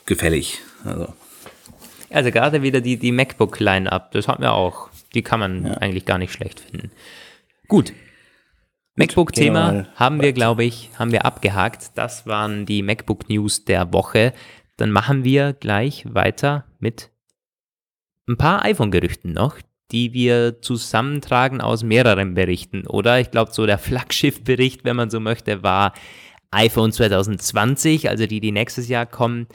gefällig. Also. also gerade wieder die, die MacBook-Line-Up, das haben wir auch. Die kann man ja. eigentlich gar nicht schlecht finden. Gut, MacBook-Thema haben wir, glaube ich, haben wir abgehakt. Das waren die MacBook-News der Woche. Dann machen wir gleich weiter mit ein paar iPhone-Gerüchten noch, die wir zusammentragen aus mehreren Berichten. Oder ich glaube, so der Flaggschiff-Bericht, wenn man so möchte, war iPhone 2020, also die, die nächstes Jahr kommen,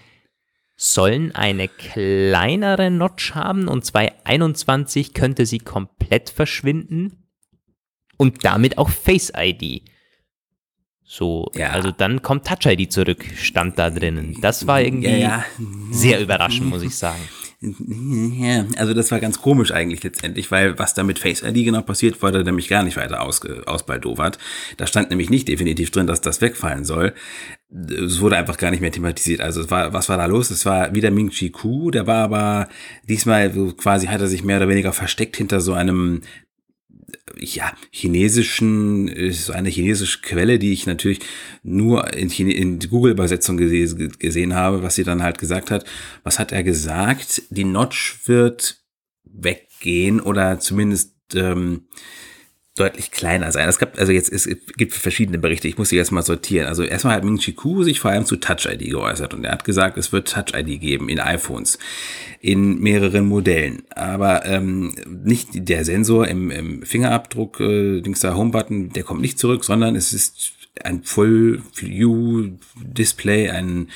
sollen eine kleinere Notch haben und 2021 könnte sie komplett verschwinden und damit auch Face ID. So, ja. also dann kommt Touch ID zurück, stand da drinnen. Das war irgendwie ja, ja. sehr überraschend, muss ich sagen. Ja, also das war ganz komisch eigentlich letztendlich, weil was da mit Face ID genau passiert, wurde nämlich gar nicht weiter aus, ausbaldowert. Da stand nämlich nicht definitiv drin, dass das wegfallen soll. Es wurde einfach gar nicht mehr thematisiert. Also es war, was war da los? Es war wieder Ming Chi Ku, der war aber diesmal quasi hat er sich mehr oder weniger versteckt hinter so einem ja, chinesischen, ist so eine chinesische Quelle, die ich natürlich nur in, Chine, in Google-Übersetzung gese gesehen habe, was sie dann halt gesagt hat. Was hat er gesagt? Die Notch wird weggehen oder zumindest ähm, deutlich kleiner sein. Es gab, also jetzt, es gibt verschiedene Berichte, ich muss sie jetzt mal sortieren. Also erstmal hat Ming Chi Ku sich vor allem zu Touch ID geäußert und er hat gesagt, es wird Touch ID geben in iPhones, in mehreren Modellen. Aber ähm, nicht der Sensor im, im Fingerabdruck, äh, Dings da Home-Button, der kommt nicht zurück, sondern es ist ein Full-View-Display, ein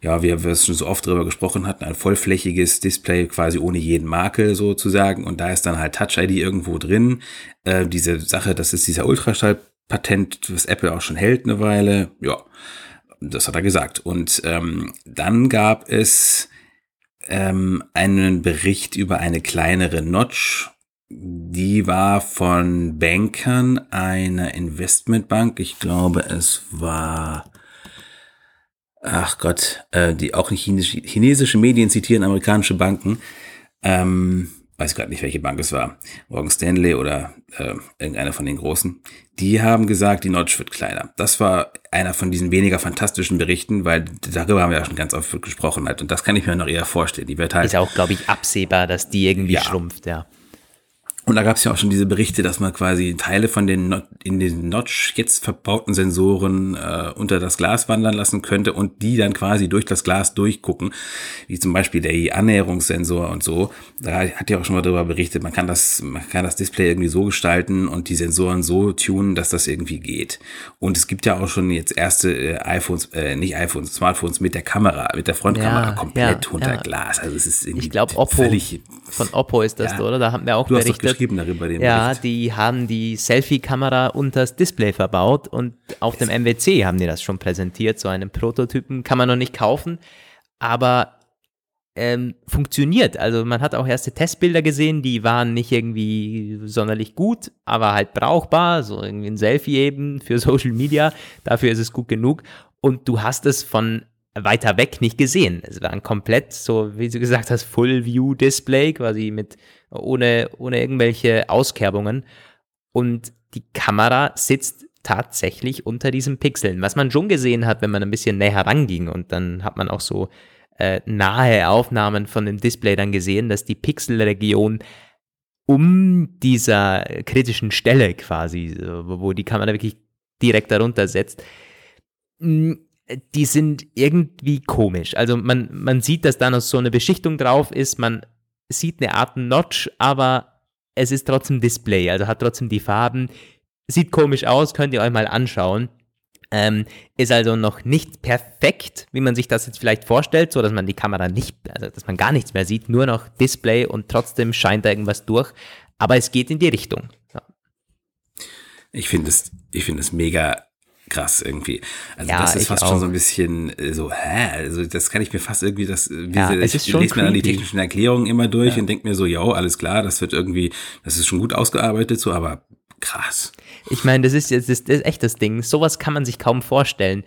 ja, wir es schon so oft drüber gesprochen hatten, ein vollflächiges Display quasi ohne jeden Makel sozusagen. Und da ist dann halt Touch ID irgendwo drin. Äh, diese Sache, das ist dieser Ultraschall-Patent, was Apple auch schon hält eine Weile. Ja, das hat er gesagt. Und ähm, dann gab es ähm, einen Bericht über eine kleinere Notch. Die war von Bankern einer Investmentbank. Ich glaube, es war ach Gott, äh, die auch chinesische, chinesische Medien zitieren amerikanische Banken. Ähm, weiß gerade nicht, welche Bank es war. Morgan Stanley oder äh, irgendeiner von den großen. Die haben gesagt, die Notch wird kleiner. Das war einer von diesen weniger fantastischen Berichten, weil darüber haben wir ja schon ganz oft gesprochen halt. Und das kann ich mir noch eher vorstellen. Die wird halt. Ist auch, glaube ich, absehbar, dass die irgendwie ja. schrumpft, ja. Und da gab es ja auch schon diese Berichte, dass man quasi Teile von den Not in den Notch jetzt verbauten Sensoren äh, unter das Glas wandern lassen könnte und die dann quasi durch das Glas durchgucken, wie zum Beispiel der Annäherungssensor und so. Da hat ja auch schon mal darüber berichtet, man kann das, man kann das Display irgendwie so gestalten und die Sensoren so tunen, dass das irgendwie geht. Und es gibt ja auch schon jetzt erste äh, iPhones, äh, nicht iPhones, Smartphones mit der Kamera, mit der Frontkamera ja, komplett ja, unter ja. Glas. Also es ist irgendwie ich glaube Oppo völlig, von Oppo ist das, oder? Da haben wir auch berichtet geschrieben darüber den Ja, Bericht. die haben die Selfie-Kamera unters Display verbaut und auf dem MWC haben die das schon präsentiert. So einen Prototypen kann man noch nicht kaufen, aber ähm, funktioniert. Also man hat auch erste Testbilder gesehen, die waren nicht irgendwie sonderlich gut, aber halt brauchbar, so irgendwie ein Selfie eben für Social Media. Dafür ist es gut genug. Und du hast es von weiter weg nicht gesehen. Es war ein komplett, so wie du gesagt hast, Full-View-Display, quasi mit ohne, ohne irgendwelche Auskerbungen. Und die Kamera sitzt tatsächlich unter diesen Pixeln. Was man schon gesehen hat, wenn man ein bisschen näher ranging und dann hat man auch so äh, nahe Aufnahmen von dem Display dann gesehen, dass die Pixelregion um dieser kritischen Stelle quasi, wo die Kamera wirklich direkt darunter setzt, die sind irgendwie komisch. Also man, man sieht, dass da noch so eine Beschichtung drauf ist, man sieht eine Art Notch, aber es ist trotzdem Display, also hat trotzdem die Farben. Sieht komisch aus, könnt ihr euch mal anschauen. Ähm, ist also noch nicht perfekt, wie man sich das jetzt vielleicht vorstellt, so dass man die Kamera nicht, also dass man gar nichts mehr sieht, nur noch Display und trotzdem scheint da irgendwas durch. Aber es geht in die Richtung. Ja. Ich finde es, ich finde es mega krass irgendwie. Also Ja, das ist fast auch. schon so ein bisschen äh, so, hä? Also das kann ich mir fast irgendwie, das, wie Ja, sie- es ist ich schon lese mir dann die technischen Erklärungen immer durch und denke mir so, ja, alles klar, das wird irgendwie, das ist schon gut ausgearbeitet, so, aber krass. Ich meine, das ist jetzt das, ist echt das Ding. Sowas kann man sich kaum vorstellen.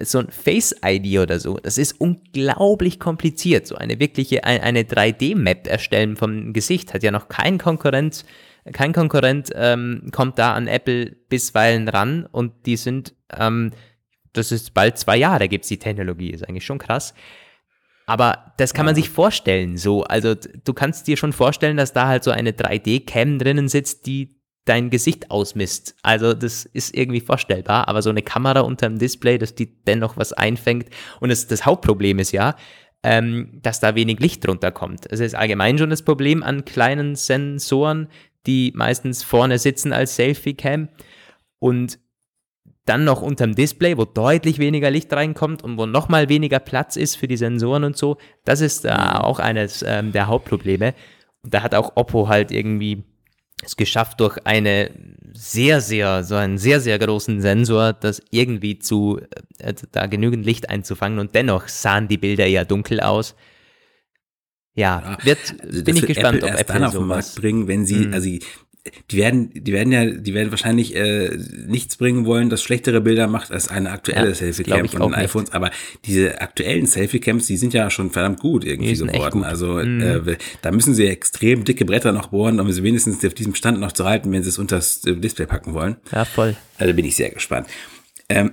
So ein Face-ID oder so, das ist unglaublich kompliziert. So eine wirkliche, ein- eine 3D-Map erstellen vom Gesicht hat ja noch kein Konkurrent, kein Konkurrent ähm, kommt da an Apple bisweilen ran und die sind, ähm, das ist bald zwei Jahre gibt's die Technologie, ist eigentlich schon krass. Aber das kann man sich vorstellen, so. Also, du kannst dir schon vorstellen, dass da halt so eine 3D-Cam drinnen sitzt, die dein Gesicht ausmisst. Also, das ist irgendwie vorstellbar, aber so eine Kamera unter dem Display, dass die dennoch was einfängt. Und das, das Hauptproblem ist ja, ähm, dass da wenig Licht drunter kommt. Es ist allgemein schon das Problem an kleinen Sensoren, die meistens vorne sitzen als Selfie-Cam. Und dann noch unterm Display, wo deutlich weniger Licht reinkommt und wo nochmal weniger Platz ist für die Sensoren und so. Das ist äh, auch eines ähm, der Hauptprobleme. Und da hat auch Oppo halt irgendwie es geschafft, durch eine sehr, sehr, so einen sehr, sehr großen Sensor, das irgendwie zu, äh, da genügend Licht einzufangen und dennoch sahen die Bilder eher dunkel aus. Ja, wird, Also bin ich gespannt, Apple ob erst Apple dann auf den. Markt bringen, wenn sie, Mhm. also die- werden, die werden ja, die werden wahrscheinlich äh, nichts bringen wollen, das schlechtere Bilder macht als eine aktuelle Ja, Selfie-Cam von den nicht. iPhones. Aber diese aktuellen Selfie-Cams, die sind ja schon verdammt gut irgendwie geworden. Also Mhm. äh, da müssen sie extrem dicke Bretter noch bohren, um sie wenigstens auf diesem Stand noch zu halten, wenn sie es unter das äh, Display packen wollen. Ja, voll. Also bin ich sehr gespannt. Ähm,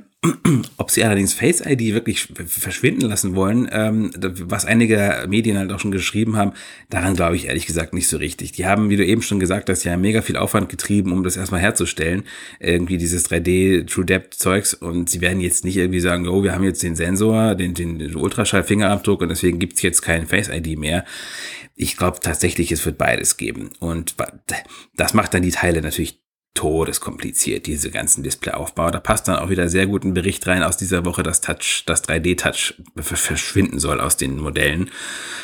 ob sie allerdings Face ID wirklich sch- verschwinden lassen wollen, ähm, was einige Medien halt auch schon geschrieben haben, daran glaube ich ehrlich gesagt nicht so richtig. Die haben, wie du eben schon gesagt hast, ja mega viel Aufwand getrieben, um das erstmal herzustellen. Irgendwie dieses 3D True Depth Zeugs und sie werden jetzt nicht irgendwie sagen, oh, wir haben jetzt den Sensor, den, den, Ultraschall-Fingerabdruck und deswegen gibt's jetzt kein Face ID mehr. Ich glaube tatsächlich, es wird beides geben. Und das macht dann die Teile natürlich todeskompliziert, diese ganzen Displayaufbau. Da passt dann auch wieder sehr gut ein Bericht rein aus dieser Woche, dass Touch, das 3D-Touch verschwinden soll aus den Modellen,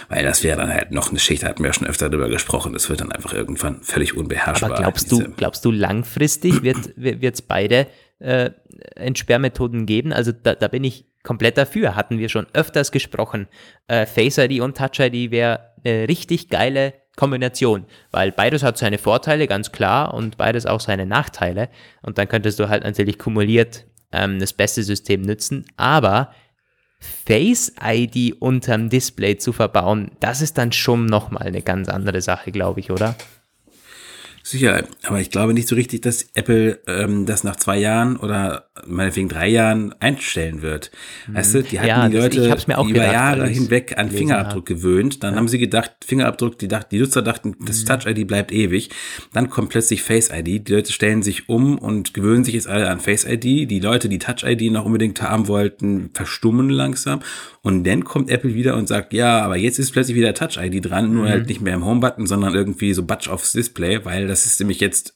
weil das wäre dann halt noch eine Schicht, da hatten wir ja schon öfter darüber gesprochen, das wird dann einfach irgendwann völlig unbeherrschbar. Aber glaubst du, glaubst du langfristig wird es beide äh, Entsperrmethoden geben? Also da, da bin ich komplett dafür. Hatten wir schon öfters gesprochen. Äh, Face ID und Touch ID wäre eine richtig geile Kombination, weil beides hat seine Vorteile, ganz klar, und beides auch seine Nachteile. Und dann könntest du halt natürlich kumuliert ähm, das beste System nützen. Aber Face ID unterm Display zu verbauen, das ist dann schon nochmal eine ganz andere Sache, glaube ich, oder? Sicher, aber ich glaube nicht so richtig, dass Apple ähm, das nach zwei Jahren oder meinetwegen drei Jahren einstellen wird. Weißt du, die hatten Mhm. Ja, die das- Leute ich hab's mir auch über gedacht, Jahre hinweg an Fingerabdruck gewöhnt. Dann haben sie gedacht, Fingerabdruck, die, dachten, die Nutzer dachten, das Mhm. Touch-ID bleibt ewig. Dann kommt plötzlich Face-ID. Die Leute stellen sich um und gewöhnen sich jetzt alle an Face-ID. Die Leute, die Touch-ID noch unbedingt haben wollten, verstummen langsam. Und dann kommt Apple wieder und sagt, ja, aber jetzt ist plötzlich wieder Touch-ID dran, nur Mhm. halt nicht mehr im Home-Button, sondern irgendwie so Batch aufs Display, weil das ist nämlich jetzt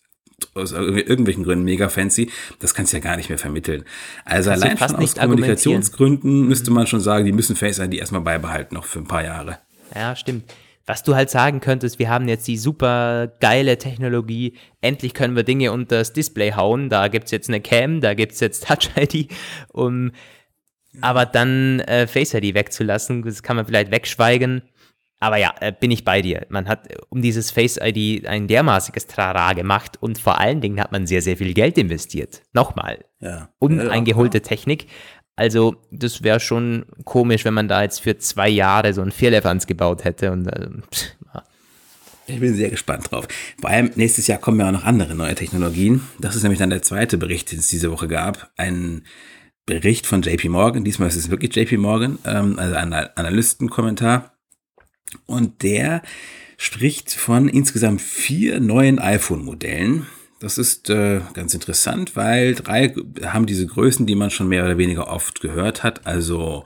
aus irgendwelchen Gründen mega fancy. Das kannst du ja gar nicht mehr vermitteln. Also Kannst allein schon aus. Kommunikationsgründen müsste man schon sagen, die müssen Face ID erstmal beibehalten, noch für ein paar Jahre. Ja, stimmt. Was du halt sagen könntest, wir haben jetzt die super geile Technologie, endlich können wir Dinge unter das Display hauen, da gibt's jetzt eine Cam, da gibt's jetzt Touch-ID, um aber dann äh, Face-ID wegzulassen, das kann man vielleicht wegschweigen. Aber ja, äh, bin ich bei dir. Man hat äh, um dieses Face-ID ein dermaßiges Trara gemacht und vor allen Dingen hat man sehr, sehr viel Geld investiert. Nochmal, Ja. uneingeholte Technik. Also, das wäre schon komisch, wenn man da jetzt für zwei Jahre so ein Vierlefanz gebaut hätte. Und äh, ja. Ich bin sehr gespannt drauf. Vor allem nächstes Jahr kommen ja auch noch andere neue Technologien. Das ist nämlich dann der zweite Bericht, den es diese Woche gab. Ein Bericht von JP Morgan. Diesmal ist es wirklich JP Morgan, ähm, also ein Analystenkommentar. Und der spricht von insgesamt vier neuen iPhone-Modellen. Das ist äh, ganz interessant, weil drei haben diese Größen, die man schon mehr oder weniger oft gehört hat. Also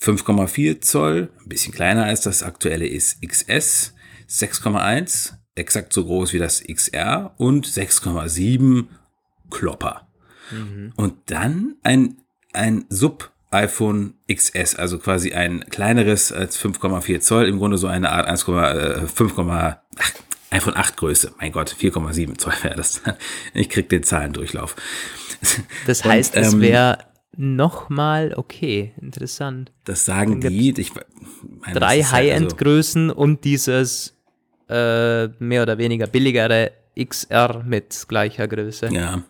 5,4 Zoll, ein bisschen kleiner als das aktuelle ist XS, 6,1, exakt so groß wie das XR und 6,7 Klopper. Und dann ein, ein Sub-iPhone XS, also quasi ein kleineres als 5,4 Zoll, im Grunde so eine Art 1,5, ach, iPhone 8 Größe. Mein Gott, 4,7 Zoll wäre das. Ich krieg den Zahlendurchlauf. Das heißt, Und, es ähm, wäre nochmal okay, interessant. Das sagen die. Ich, meine, drei High-End-Größen also, und dieses äh, mehr oder weniger billigere XR mit gleicher Größe. Ja.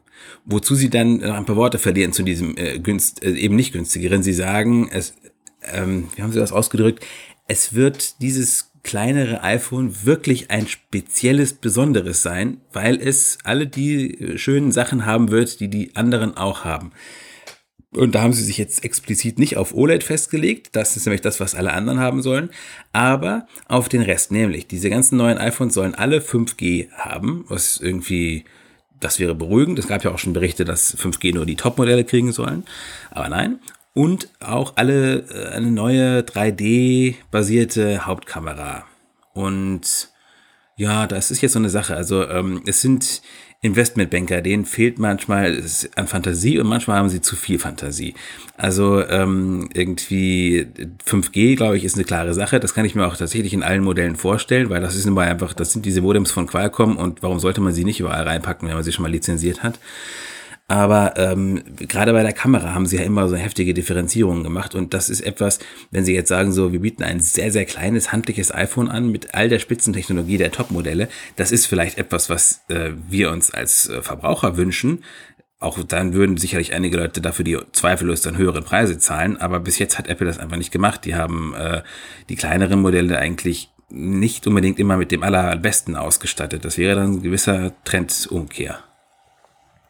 Wozu sie dann ein paar Worte verlieren zu diesem äh, günst, äh, eben nicht günstigeren. Sie sagen, es, ähm, wie haben sie das ausgedrückt? Es wird dieses kleinere iPhone wirklich ein spezielles, besonderes sein, weil es alle die äh, schönen Sachen haben wird, die die anderen auch haben. Und da haben sie sich jetzt explizit nicht auf OLED festgelegt. Das ist nämlich das, was alle anderen haben sollen. Aber auf den Rest. Nämlich, diese ganzen neuen iPhones sollen alle 5G haben, was irgendwie, das wäre beruhigend. Es gab ja auch schon Berichte, dass 5G nur die Top-Modelle kriegen sollen. Aber nein. Und auch alle äh, eine neue 3D-basierte Hauptkamera. Und ja, das ist jetzt so eine Sache. Also ähm, es sind Investmentbanker, denen fehlt manchmal an Fantasie und manchmal haben sie zu viel Fantasie. Also ähm, irgendwie 5G, glaube ich, ist eine klare Sache. Das kann ich mir auch tatsächlich in allen Modellen vorstellen, weil das ist immer einfach, das sind diese Modems von Qualcomm und warum sollte man sie nicht überall reinpacken, wenn man sie schon mal lizenziert hat? Aber ähm, gerade bei der Kamera haben sie ja immer so heftige Differenzierungen gemacht. Und das ist etwas, wenn sie jetzt sagen, so, wir bieten ein sehr, sehr kleines, handliches iPhone an mit all der Spitzentechnologie der Top-Modelle, das ist vielleicht etwas, was äh, wir uns als äh, Verbraucher wünschen. Auch dann würden sicherlich einige Leute dafür die zweifellos dann höheren Preise zahlen. Aber bis jetzt hat Apple das einfach nicht gemacht. Die haben äh, die kleineren Modelle eigentlich nicht unbedingt immer mit dem allerbesten ausgestattet. Das wäre dann ein gewisser Trendumkehr.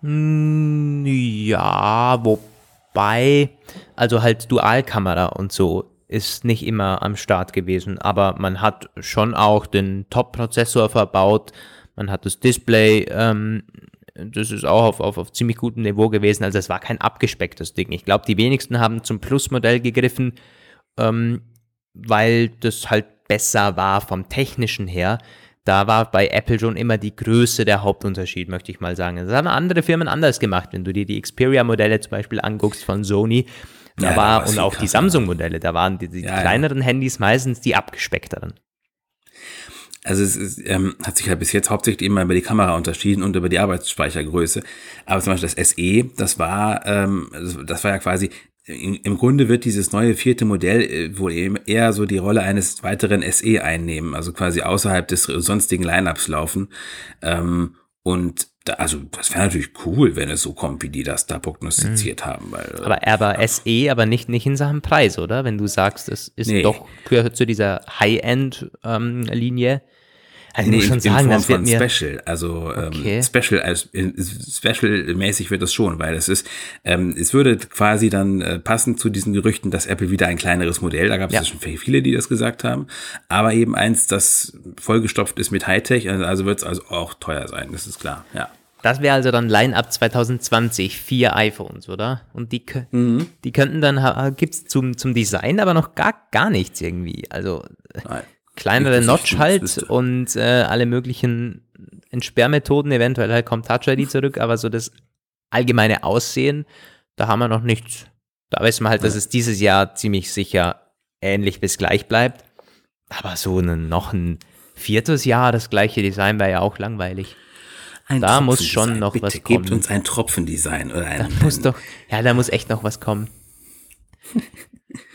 Hm, ja, wobei, also halt Dualkamera und so ist nicht immer am Start gewesen, aber man hat schon auch den Top-Prozessor verbaut, man hat das Display, ähm, das ist auch auf, auf, auf ziemlich gutem Niveau gewesen, also es war kein abgespecktes Ding. Ich glaube, die wenigsten haben zum Plus-Modell gegriffen, ähm, weil das halt besser war vom technischen her da war bei Apple schon immer die Größe der Hauptunterschied, möchte ich mal sagen. Das haben andere Firmen anders gemacht. Wenn du dir die Xperia-Modelle zum Beispiel anguckst von Sony, da ja, war, und auch die Samsung-Modelle, da waren die, die ja, kleineren ja. Handys meistens die abgespeckteren. Also es ist, ähm, hat sich halt bis jetzt hauptsächlich immer über die Kamera unterschieden und über die Arbeitsspeichergröße. Aber zum Beispiel das SE, das war, ähm, das war ja quasi im Grunde wird dieses neue vierte Modell äh, wohl eben eher so die Rolle eines weiteren SE einnehmen, also quasi außerhalb des sonstigen Lineups laufen. Ähm, und da, also das wäre natürlich cool, wenn es so kommt, wie die das da prognostiziert mhm. haben. Weil, äh, aber er war SE, aber nicht, nicht in Sachen Preis, oder? Wenn du sagst, es ist nee. doch, gehört zu dieser High-End-Linie. Ähm, also nee, muss schon sagen, das wird mir Special, also ähm, okay. ähm, Special als Special mäßig wird das schon, weil es ist, ähm, es würde quasi dann äh, passen zu diesen Gerüchten, dass Apple wieder ein kleineres Modell, da gab es ja. schon viele, die das gesagt haben, aber eben eins, das vollgestopft ist mit Hightech, also, also wird es also auch teuer sein, das ist klar, ja. Das wäre also dann Line-Up 2020, vier iPhones, oder? Und die, mhm. die könnten dann, gibt es zum, zum Design aber noch gar, gar nichts irgendwie. Also. Nein kleinere Notch halt und äh, alle möglichen Entsperrmethoden, eventuell halt kommt Touch ID zurück, aber so das allgemeine Aussehen, da haben wir noch nichts. Da wissen wir halt, dass es dieses Jahr ziemlich sicher ähnlich bis gleich bleibt. Aber so ein, noch ein viertes Jahr, das gleiche Design wäre ja auch langweilig. Ein da muss schon noch Bitte, was kommen. Gebt uns ein Tropfendesign oder ein. Da muss doch, ja, da muss echt noch was kommen.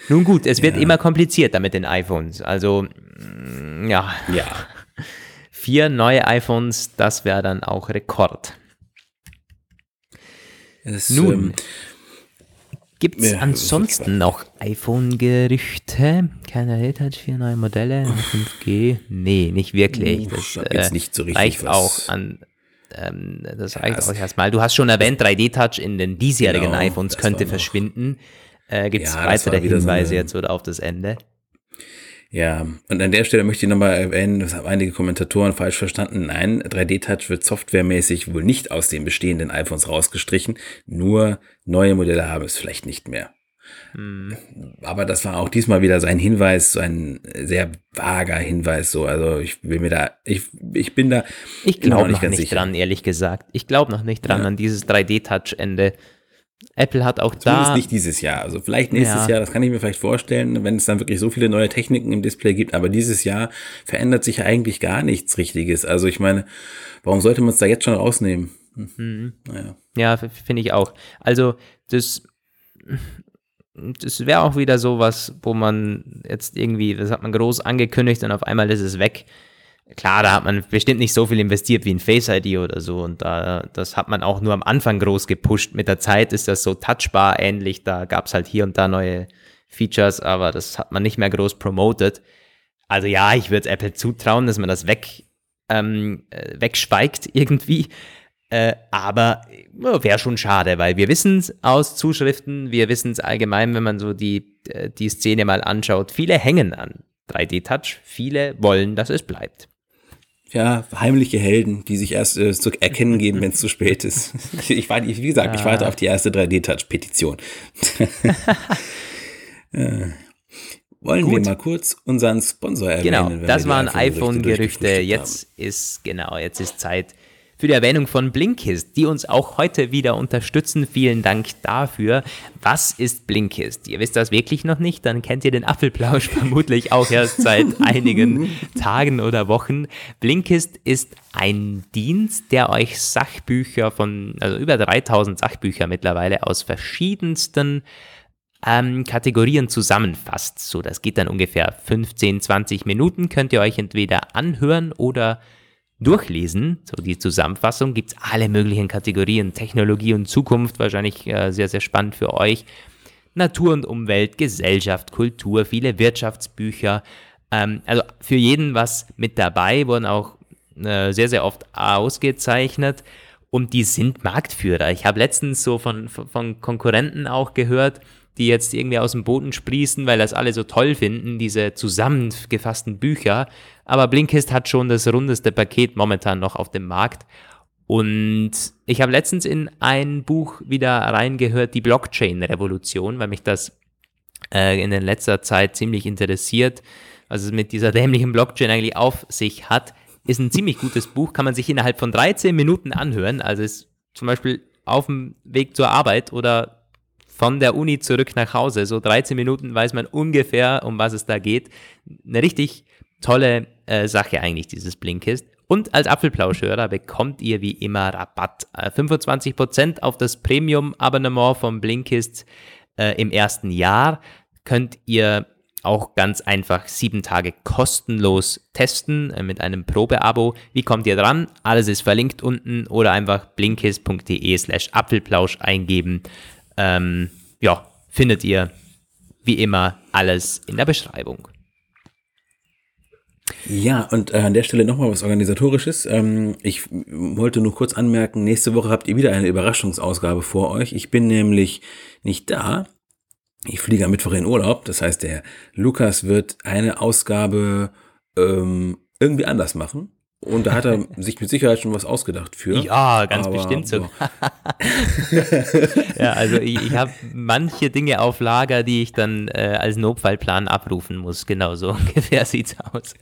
Nun gut, es wird ja. immer komplizierter mit den iPhones. Also, mm, ja. Ja. Vier neue iPhones, das wäre dann auch Rekord. Es, Nun, ähm, gibt es ja, ansonsten noch iPhone-Gerüchte? Keine Retouch, vier neue Modelle, 5G? Nee, nicht wirklich. Das äh, nicht so reicht was. auch an ähm, das reicht ja, auch erstmal. Du hast schon erwähnt, 3D-Touch in den diesjährigen genau, iPhones könnte verschwinden. Äh, Gibt es ja, weitere Hinweise so jetzt oder auf das Ende? Ja, und an der Stelle möchte ich nochmal erwähnen, das haben einige Kommentatoren falsch verstanden. Nein, 3D-Touch wird softwaremäßig wohl nicht aus den bestehenden iPhones rausgestrichen. Nur neue Modelle haben es vielleicht nicht mehr. Hm. Aber das war auch diesmal wieder so ein Hinweis, so ein sehr vager Hinweis, so. Also ich will mir da, ich, ich bin da. Ich glaube noch nicht, nicht dran, ehrlich gesagt. Ich glaube noch nicht dran ja. an dieses 3D-Touch-Ende. Apple hat auch Zumindest da. nicht dieses Jahr. Also vielleicht nächstes Ja. Jahr, das kann ich mir vielleicht vorstellen, wenn es dann wirklich so viele neue Techniken im Display gibt. Aber dieses Jahr verändert sich ja eigentlich gar nichts Richtiges. Also ich meine, warum sollte man es da jetzt schon rausnehmen? Hm. Naja. Ja, finde ich auch. Also, das, das wäre auch wieder so was, wo man jetzt irgendwie, das hat man groß angekündigt und auf einmal ist es weg. Klar, da hat man bestimmt nicht so viel investiert wie in Face ID oder so und da, das hat man auch nur am Anfang groß gepusht. Mit der Zeit ist das so touchbar ähnlich, da gab es halt hier und da neue Features, aber das hat man nicht mehr groß promoted. Also ja, ich würde Apple zutrauen, dass man das weg, ähm, äh, wegschweigt irgendwie. Äh, aber wäre schon schade, weil wir wissen es aus Zuschriften, wir wissen es allgemein, wenn man so die, äh, die Szene mal anschaut. Viele hängen an 3D-Touch, viele wollen, dass es bleibt. Ja, heimliche Helden, die sich erst äh, zu erkennen geben, wenn es zu spät ist. Ich warte, wie gesagt, ich warte auf die erste 3D-Touch-Petition. äh, wollen wir Gut. mal kurz unseren Sponsor erwähnen? Genau, wir das waren iPhone-Gerüchte durchgefrühstückt Jetzt ist, genau, jetzt ist Zeit für die Erwähnung von Blinkist, die uns auch heute wieder unterstützen. Vielen Dank dafür. Was ist Blinkist? Ihr wisst das wirklich noch nicht, dann kennt ihr den Apfelplausch vermutlich auch erst seit einigen Tagen oder Wochen. Blinkist ist ein Dienst, der euch Sachbücher von, also über 3000 Sachbücher mittlerweile aus verschiedensten ähm, Kategorien zusammenfasst. So, das geht dann ungefähr 15, 20 Minuten. Könnt ihr euch entweder anhören oder durchlesen. So, die Zusammenfassung gibt es alle möglichen Kategorien. Technologie und Zukunft, wahrscheinlich äh, sehr, sehr spannend für euch. Natur und Umwelt, Gesellschaft, Kultur, viele Wirtschaftsbücher. Ähm, also für jeden was mit dabei, wurden auch äh, sehr, sehr oft ausgezeichnet. Und die sind Marktführer. Ich habe letztens so von, von Konkurrenten auch gehört, die jetzt irgendwie aus dem Boden sprießen, weil das alle so toll finden, diese zusammengefassten Bücher. Aber Blinkist hat schon das rundeste Paket momentan noch auf dem Markt. Und ich habe letztens in ein Buch wieder reingehört, die Blockchain-Revolution, weil mich das äh, in letzter Zeit ziemlich interessiert, was es mit dieser dämlichen Blockchain eigentlich auf sich hat. Ist ein ziemlich gutes Buch, kann man sich innerhalb von 13 Minuten anhören. Also ist zum Beispiel auf dem Weg zur Arbeit oder von der Uni zurück nach Hause. So 13 Minuten weiß man ungefähr, um was es da geht. Eine richtig tolle äh, Sache eigentlich, dieses Blinkist. Und als Apfelplauschhörer bekommt ihr wie immer Rabatt. Äh, 25% auf das Premium-Abonnement vom Blinkist äh, im ersten Jahr. Könnt ihr auch ganz einfach sieben Tage kostenlos testen äh, mit einem Probeabo. Wie kommt ihr dran? Alles ist verlinkt unten oder einfach blinkist.de slash Apfelplausch eingeben. Ähm, ja, findet ihr wie immer alles in der Beschreibung. Ja, und äh, an der Stelle nochmal was Organisatorisches. Ähm, ich wollte nur kurz anmerken, nächste Woche habt ihr wieder eine Überraschungsausgabe vor euch. Ich bin nämlich nicht da. Ich fliege am Mittwoch in Urlaub. Das heißt, der Lukas wird eine Ausgabe ähm, irgendwie anders machen. Und da hat er sich mit Sicherheit schon was ausgedacht für. Ja, ganz Aber, bestimmt so. ja. Also ich, ich habe manche Dinge auf Lager, die ich dann äh, als Notfallplan abrufen muss. Genau so ungefähr sieht's aus.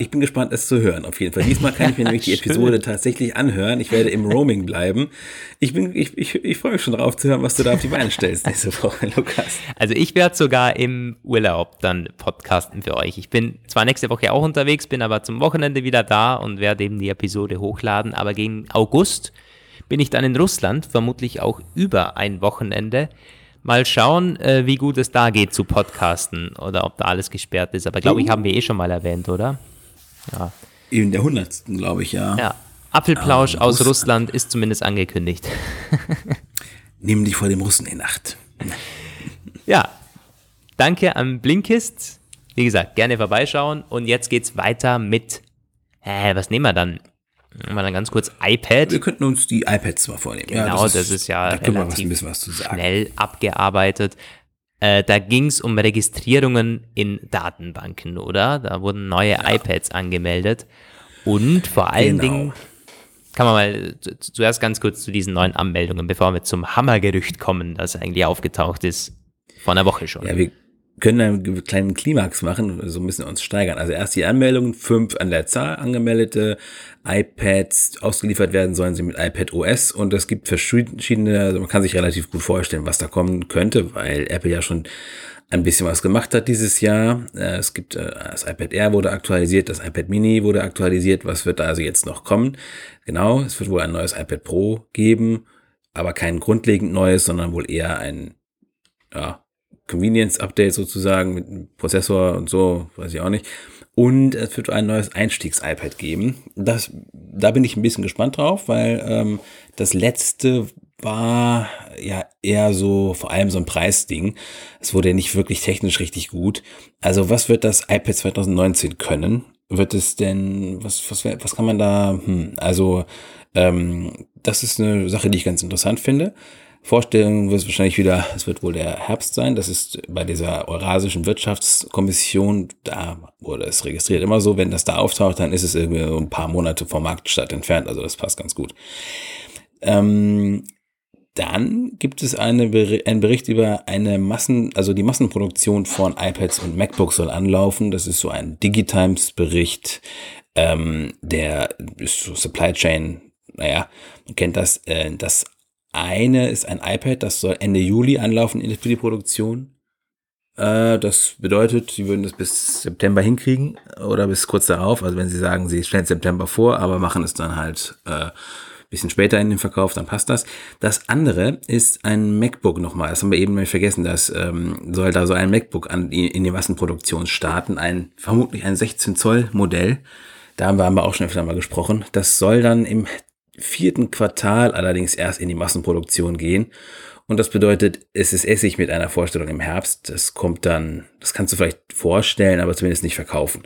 Ich bin gespannt, es zu hören, auf jeden Fall. Diesmal kann ich mir nämlich die. Episode tatsächlich anhören. Ich werde im Roaming bleiben. Ich, bin, ich, ich, ich freue mich schon darauf zu hören, was du da auf die Beine stellst nächste Woche, Lukas. Also ich werde sogar im Urlaub dann podcasten für euch. Ich bin zwar nächste Woche auch unterwegs, bin aber zum Wochenende wieder da und werde eben die Episode hochladen. Aber gegen August bin ich dann in Russland, vermutlich auch über ein Wochenende. Mal schauen, äh, wie gut es da geht zu podcasten oder ob da alles gesperrt ist. Aber glaube ich, haben wir eh schon mal erwähnt, oder? In der hundertsten, glaube ich, ja. Ja. Apfelplausch Ähm, aus Russ- Russland ist zumindest angekündigt. Nimm dich vor dem Russen in Acht. Ja, danke an Blinkist. Wie gesagt, gerne vorbeischauen. Und jetzt geht's weiter mit, äh, was nehmen wir dann? Nehmen wir dann ganz kurz iPad. Wir könnten uns die iPads mal vornehmen. Genau, das ist ja Da wir was, relativ ein bisschen was zu sagen. schnell abgearbeitet. Äh, da ging's um Registrierungen in Datenbanken, oder? Da wurden neue iPads angemeldet. Und vor allen Genau. Dingen kann man mal zu- zu- zuerst ganz kurz zu diesen neuen Anmeldungen, bevor wir zum Hammergerücht kommen, das eigentlich aufgetaucht ist vor einer Woche schon. Ja, wir, können einen kleinen Klimax machen, so müssen wir uns steigern. Also erst die Anmeldungen, fünf an der Zahl angemeldete iPads ausgeliefert werden sollen sie mit iPad OS und es gibt verschiedene, also man kann sich relativ gut vorstellen, was da kommen könnte, weil Apple ja schon ein bisschen was gemacht hat dieses Jahr. Äh, es gibt äh, das iPad Air wurde aktualisiert, das iPad Mini wurde aktualisiert. Was wird da also jetzt noch kommen? Genau, es wird wohl ein neues iPad Pro geben, aber kein grundlegend neues, sondern wohl eher ein ja, Convenience-Update sozusagen mit Prozessor und so, weiß ich auch nicht. Und es wird ein neues Einstiegs-iPad geben. Das, da bin ich ein bisschen gespannt drauf, weil ähm, das letzte war ja eher so, vor allem so ein Preisding. Es wurde ja nicht wirklich technisch richtig gut. Also was wird das iPad 2019 können? Wird es denn, was, was, was kann man da, hm, also ähm, das ist eine Sache, die ich ganz interessant finde. Vorstellung wird es wahrscheinlich wieder, es wird wohl der Herbst sein. Das ist bei dieser Eurasischen Wirtschaftskommission, da wurde es registriert immer so, wenn das da auftaucht, dann ist es irgendwie ein paar Monate vom Marktstart entfernt. Also das passt ganz gut. Ähm, dann gibt es eine, einen Bericht über eine Massen, also die Massenproduktion von iPads und MacBooks soll anlaufen. Das ist so ein Digitimes-Bericht, ähm, der ist so Supply Chain, naja, man kennt das, äh, das eine ist ein iPad, das soll Ende Juli anlaufen für die Produktion. Äh, das bedeutet, sie würden das bis September hinkriegen oder bis kurz darauf. Also wenn sie sagen, sie stellen September vor, aber machen es dann halt äh, bisschen später in den Verkauf, dann passt das. Das andere ist ein MacBook nochmal. Das haben wir eben mal vergessen. Das ähm, soll da so ein MacBook an, in die Massenproduktion starten. Ein vermutlich ein 16 Zoll Modell. Da haben wir, haben wir auch schon öfter mal gesprochen. Das soll dann im vierten Quartal allerdings erst in die Massenproduktion gehen. Und das bedeutet, es ist Essig mit einer Vorstellung im Herbst. Das kommt dann, das kannst du vielleicht vorstellen, aber zumindest nicht verkaufen.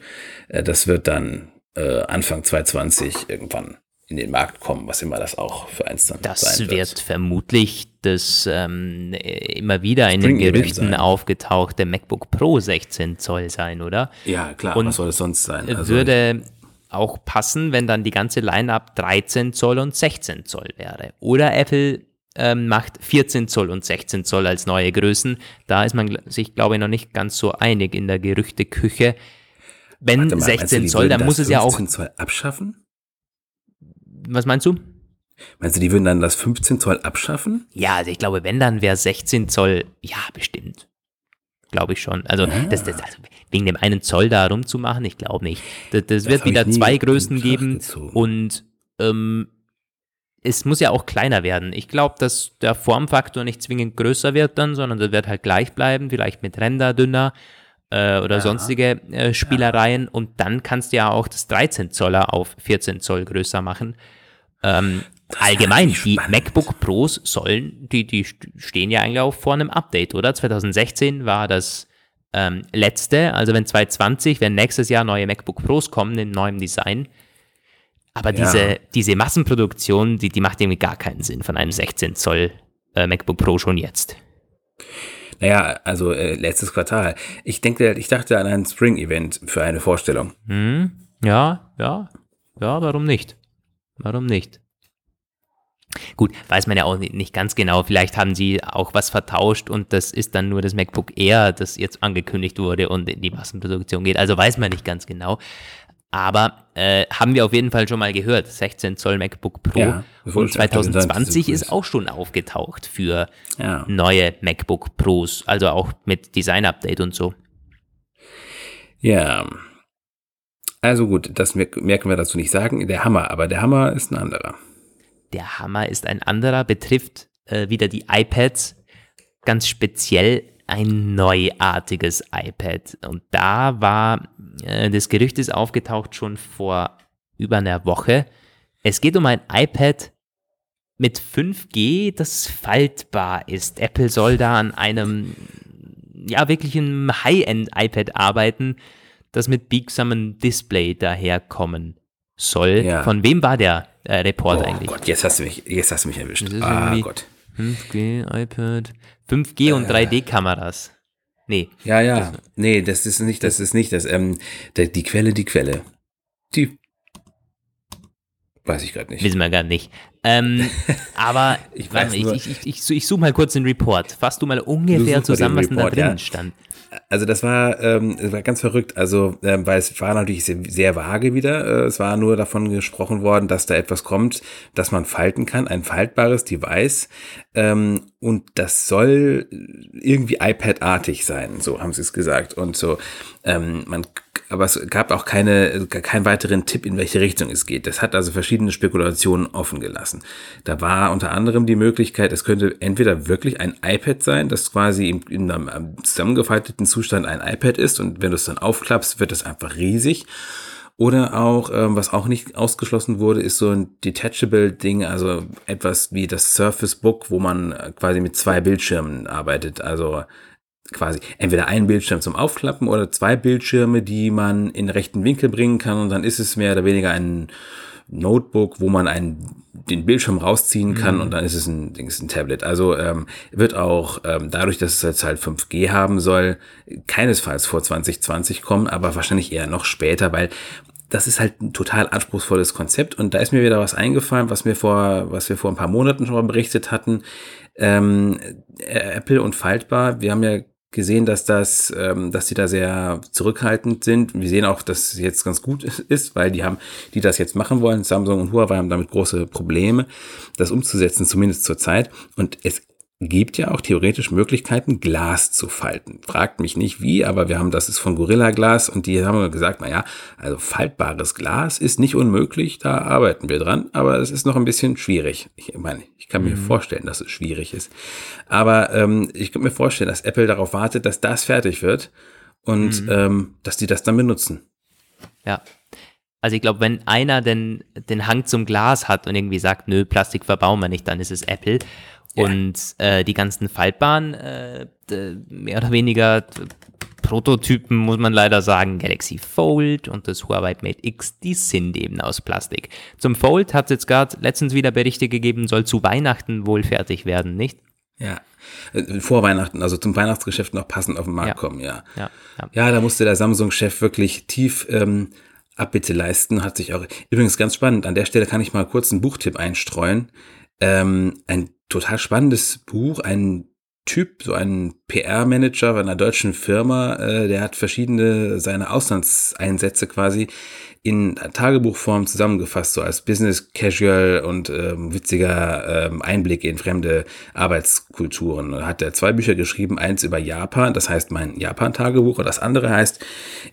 Äh, das wird dann äh, Anfang 2020 irgendwann in den Markt kommen, was immer das auch für eins dann das sein wird. Das wird vermutlich das ähm, immer wieder in den Gerüchten aufgetauchte MacBook Pro 16 Zoll sein, oder? Ja, klar, Und was soll es sonst sein? Also würde auch passen, wenn dann die ganze Line-Up 13 Zoll und 16 Zoll wäre. Oder Apple ähm, macht 14 Zoll und 16 Zoll als neue Größen. Da ist man sich, glaube ich, noch nicht ganz so einig in der Gerüchteküche. Wenn mal, 16 Zoll, dann muss es ja auch. Zoll abschaffen? Was meinst du? Meinst du, die würden dann das 15 Zoll abschaffen? Ja, also ich glaube, wenn, dann wäre 16 Zoll, ja, bestimmt. Glaube ich schon. Also, ah. das, das, also wegen dem einen Zoll da rumzumachen, ich glaube nicht. Das, das, das wird wieder zwei Größen geben und ähm, es muss ja auch kleiner werden. Ich glaube, dass der Formfaktor nicht zwingend größer wird dann, sondern der wird halt gleich bleiben, vielleicht mit Ränder dünner äh, oder ja. sonstige äh, Spielereien. Ja. Und dann kannst du ja auch das 13 Zoller auf 14 Zoll größer machen. Ähm, allgemein, die MacBook Pros sollen, die, die stehen ja eigentlich auch vor einem Update, oder? 2016 war das ähm, letzte, also wenn 2020, wenn nächstes Jahr neue MacBook Pros kommen in neuem Design, aber ja. diese, diese Massenproduktion, die, die macht irgendwie gar keinen Sinn von einem 16 Zoll äh, MacBook Pro schon jetzt. Naja, also äh, letztes Quartal. Ich denke, ich dachte an ein Spring-Event für eine Vorstellung. Hm, ja, ja, ja, warum nicht? Warum nicht? Gut, weiß man ja auch nicht ganz genau. Vielleicht haben sie auch was vertauscht und das ist dann nur das MacBook Air, das jetzt angekündigt wurde und in die Massenproduktion geht. Also weiß man nicht ganz genau. Aber äh, haben wir auf jeden Fall schon mal gehört, 16 Zoll MacBook Pro. Ja, und 2020 ist auch schon aufgetaucht für ja. neue MacBook Pros, also auch mit Design-Update und so. Ja. Also gut, das mehr können wir dazu nicht sagen. Der Hammer, aber der Hammer ist ein anderer. Der Hammer ist ein anderer, betrifft äh, wieder die iPads, ganz speziell ein neuartiges iPad. Und da war äh, das Gerücht ist aufgetaucht schon vor über einer Woche. Es geht um ein iPad mit 5G, das faltbar ist. Apple soll da an einem ja wirklich einem High-End-iPad arbeiten, das mit biegsamem Display daherkommen soll. Ja. Von wem war der äh, Report oh eigentlich? Gott, jetzt hast du mich, jetzt hast du mich erwischt. Ah Gott. 5G, iPad, 5G und 3D-Kameras. Nee. Ja, ja. Das, nee, das ist nicht, das ist nicht das. Ähm, der, die Quelle, die Quelle. Die weiß ich gerade nicht. Wissen wir gar nicht. Ähm, aber ich, weiß ich, ich, ich, ich, suche mal kurz den Report. Fass du mal ungefähr zusammen, was denn da drin ja. stand. Also das war, ähm, das war ganz verrückt. Also, ähm, weil es war natürlich sehr, sehr vage wieder. Äh, es war nur davon gesprochen worden, dass da etwas kommt, das man falten kann, ein faltbares Device. Ähm, und das soll irgendwie iPad-artig sein, so haben sie es gesagt. Und so, ähm, man aber es gab auch keine, keinen weiteren Tipp, in welche Richtung es geht. Das hat also verschiedene Spekulationen offen gelassen. Da war unter anderem die Möglichkeit, es könnte entweder wirklich ein iPad sein, das quasi in einem zusammengefalteten Zustand ein iPad ist und wenn du es dann aufklappst, wird es einfach riesig. Oder auch, ähm, was auch nicht ausgeschlossen wurde, ist so ein Detachable-Ding, also etwas wie das Surface Book, wo man quasi mit zwei Bildschirmen arbeitet. Also quasi entweder ein Bildschirm zum Aufklappen oder zwei Bildschirme, die man in rechten Winkel bringen kann und dann ist es mehr oder weniger ein Notebook, wo man einen, den Bildschirm rausziehen kann mhm. und dann ist es ein, ist ein Tablet. Also ähm, wird auch ähm, dadurch, dass es jetzt halt 5G haben soll, keinesfalls vor 2020 kommen, aber wahrscheinlich eher noch später, weil das ist halt ein total anspruchsvolles Konzept und da ist mir wieder was eingefallen, was wir vor, was wir vor ein paar Monaten schon mal berichtet hatten. Ähm, Apple und Faltbar, wir haben ja gesehen, dass das, ähm, dass die da sehr zurückhaltend sind. Wir sehen auch, dass es jetzt ganz gut ist, weil die haben, die das jetzt machen wollen, Samsung und Huawei haben damit große Probleme, das umzusetzen, zumindest zur Zeit. Und es gibt ja auch theoretisch Möglichkeiten, Glas zu falten. Fragt mich nicht wie, aber wir haben, das ist von Gorilla Glas und die haben gesagt, na ja, also faltbares Glas ist nicht unmöglich, da arbeiten wir dran, aber es ist noch ein bisschen schwierig. Ich meine, ich kann mir mhm. vorstellen, dass es schwierig ist. Aber ähm, ich kann mir vorstellen, dass Apple darauf wartet, dass das fertig wird und mhm. ähm, dass die das dann benutzen. Ja. Also ich glaube, wenn einer den, den Hang zum Glas hat und irgendwie sagt, nö, Plastik verbauen wir nicht, dann ist es Apple. Und äh, die ganzen faltbaren, äh, mehr oder weniger Prototypen, muss man leider sagen, Galaxy Fold und das Huawei Mate X, die sind eben aus Plastik. Zum Fold hat es jetzt gerade letztens wieder Berichte gegeben, soll zu Weihnachten wohl fertig werden, nicht? Ja, äh, vor Weihnachten, also zum Weihnachtsgeschäft noch passend auf den Markt ja. kommen, ja. Ja, ja. ja da musste der Samsung-Chef wirklich tief ähm, Abbitte leisten, hat sich auch, übrigens ganz spannend, an der Stelle kann ich mal kurz einen Buchtipp einstreuen. Ähm, ein total spannendes Buch, ein Typ, so ein PR-Manager bei einer deutschen Firma, äh, der hat verschiedene seine Auslandseinsätze quasi in Tagebuchform zusammengefasst, so als Business Casual und ähm, witziger ähm, Einblick in fremde Arbeitskulturen. Da hat er zwei Bücher geschrieben, eins über Japan, das heißt mein Japan-Tagebuch, und das andere heißt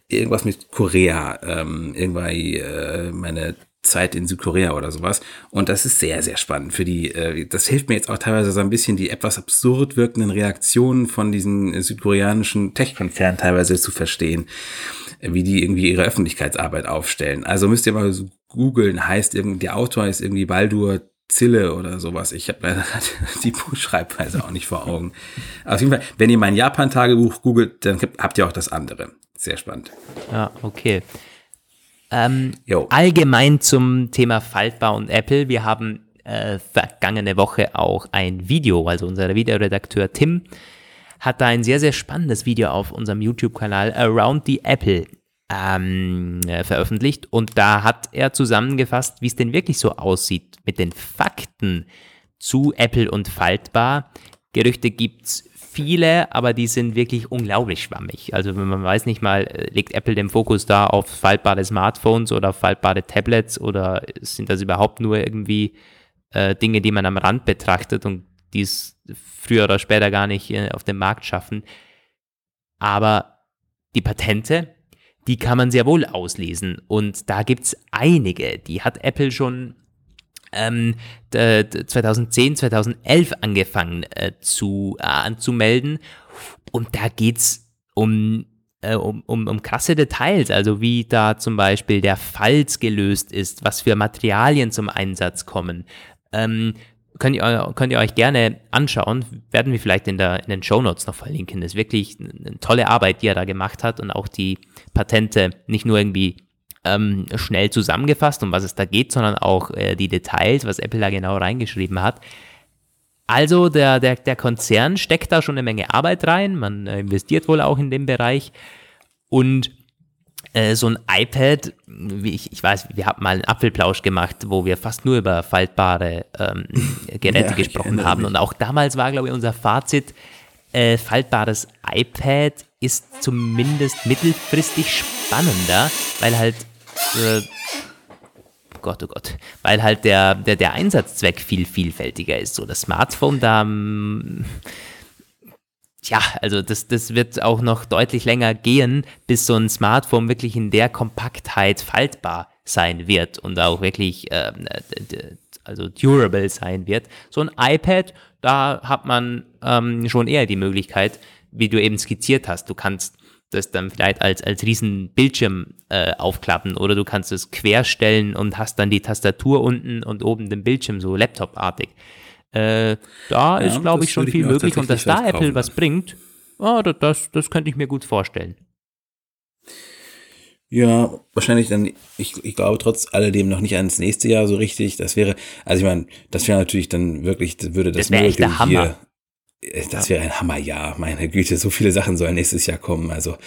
irgendwas mit Korea, ähm, irgendwie äh, meine Zeit in Südkorea oder sowas. Und das ist sehr, sehr spannend für die, äh, das hilft mir jetzt auch teilweise so ein bisschen, die etwas absurd wirkenden Reaktionen von diesen südkoreanischen Tech-Konzernen teilweise zu verstehen, wie die irgendwie ihre Öffentlichkeitsarbeit aufstellen. Also müsst ihr mal so googeln, heißt irgendwie, der Autor ist irgendwie Baldur Zille oder sowas. Ich habe leider die Buchschreibweise auch nicht vor Augen. Auf jeden Fall, wenn ihr mein Japan-Tagebuch googelt, dann habt ihr auch das andere. Sehr spannend. Ja, okay. Ähm, allgemein zum Thema Faltbar und Apple. Wir haben äh, vergangene Woche auch ein Video, also unser Videoredakteur Tim hat da ein sehr, sehr spannendes Video auf unserem YouTube-Kanal Around the Apple ähm, äh, veröffentlicht. Und da hat er zusammengefasst, wie es denn wirklich so aussieht mit den Fakten zu Apple und Faltbar. Gerüchte gibt's viele, aber die sind wirklich unglaublich schwammig. Also man weiß nicht mal, äh, legt Apple den Fokus da auf faltbare Smartphones oder faltbare Tablets oder sind das überhaupt nur irgendwie äh, Dinge, die man am Rand betrachtet und die es früher oder später gar nicht äh, auf den Markt schaffen. Aber die Patente, die kann man sehr wohl auslesen. Und da gibt es einige. Die hat Apple schon ähm, 2010, 2011 angefangen äh, zu, äh, anzumelden. Und da geht's um, äh, um, um, um krasse Details, also wie da zum Beispiel der Falz gelöst ist, was für Materialien zum Einsatz kommen. Ähm, könnt ihr, könnt ihr euch gerne anschauen, werden wir vielleicht in, der, in den Show Notes noch verlinken. Das ist wirklich eine tolle Arbeit, die er da gemacht hat und auch die Patente nicht nur irgendwie ähm, schnell zusammengefasst, um was es da geht, sondern auch äh, die Details, was Apple da genau reingeschrieben hat. Also der, der, der Konzern steckt da schon eine Menge Arbeit rein, man äh, investiert wohl auch in dem Bereich und äh, so ein iPad, wie ich, ich weiß, wir haben mal einen Apfelplausch gemacht, wo wir fast nur über faltbare ähm, Geräte ja, gesprochen haben. Und auch damals war, glaube ich, unser Fazit, äh, faltbares iPad ist zumindest mittelfristig spannender, weil halt äh, Gott, oh Gott, weil halt der, der, der Einsatzzweck viel vielfältiger ist. So das Smartphone da, mm, ja, also das, das wird auch noch deutlich länger gehen, bis so ein Smartphone wirklich in der Kompaktheit faltbar sein wird und auch wirklich äh, also durable sein wird. So ein iPad, da hat man ähm, schon eher die Möglichkeit, wie du eben skizziert hast, du kannst das dann vielleicht als, als riesen Bildschirm äh, aufklappen oder du kannst es querstellen und hast dann die Tastatur unten und oben den Bildschirm so Laptop-artig. Äh, da ja, ist, glaube ich, schon viel möglich und dass da Apple was bringt, oh, das, das könnte ich mir gut vorstellen. Ja, wahrscheinlich dann, ich, ich glaube trotz alledem noch nicht ans nächste Jahr so richtig. Das wäre, also ich meine, das wäre natürlich dann wirklich, würde das, das wäre echt der Hammer. Äh, das wäre ein Hammerjahr, meine Güte, so viele Sachen sollen nächstes Jahr kommen. Also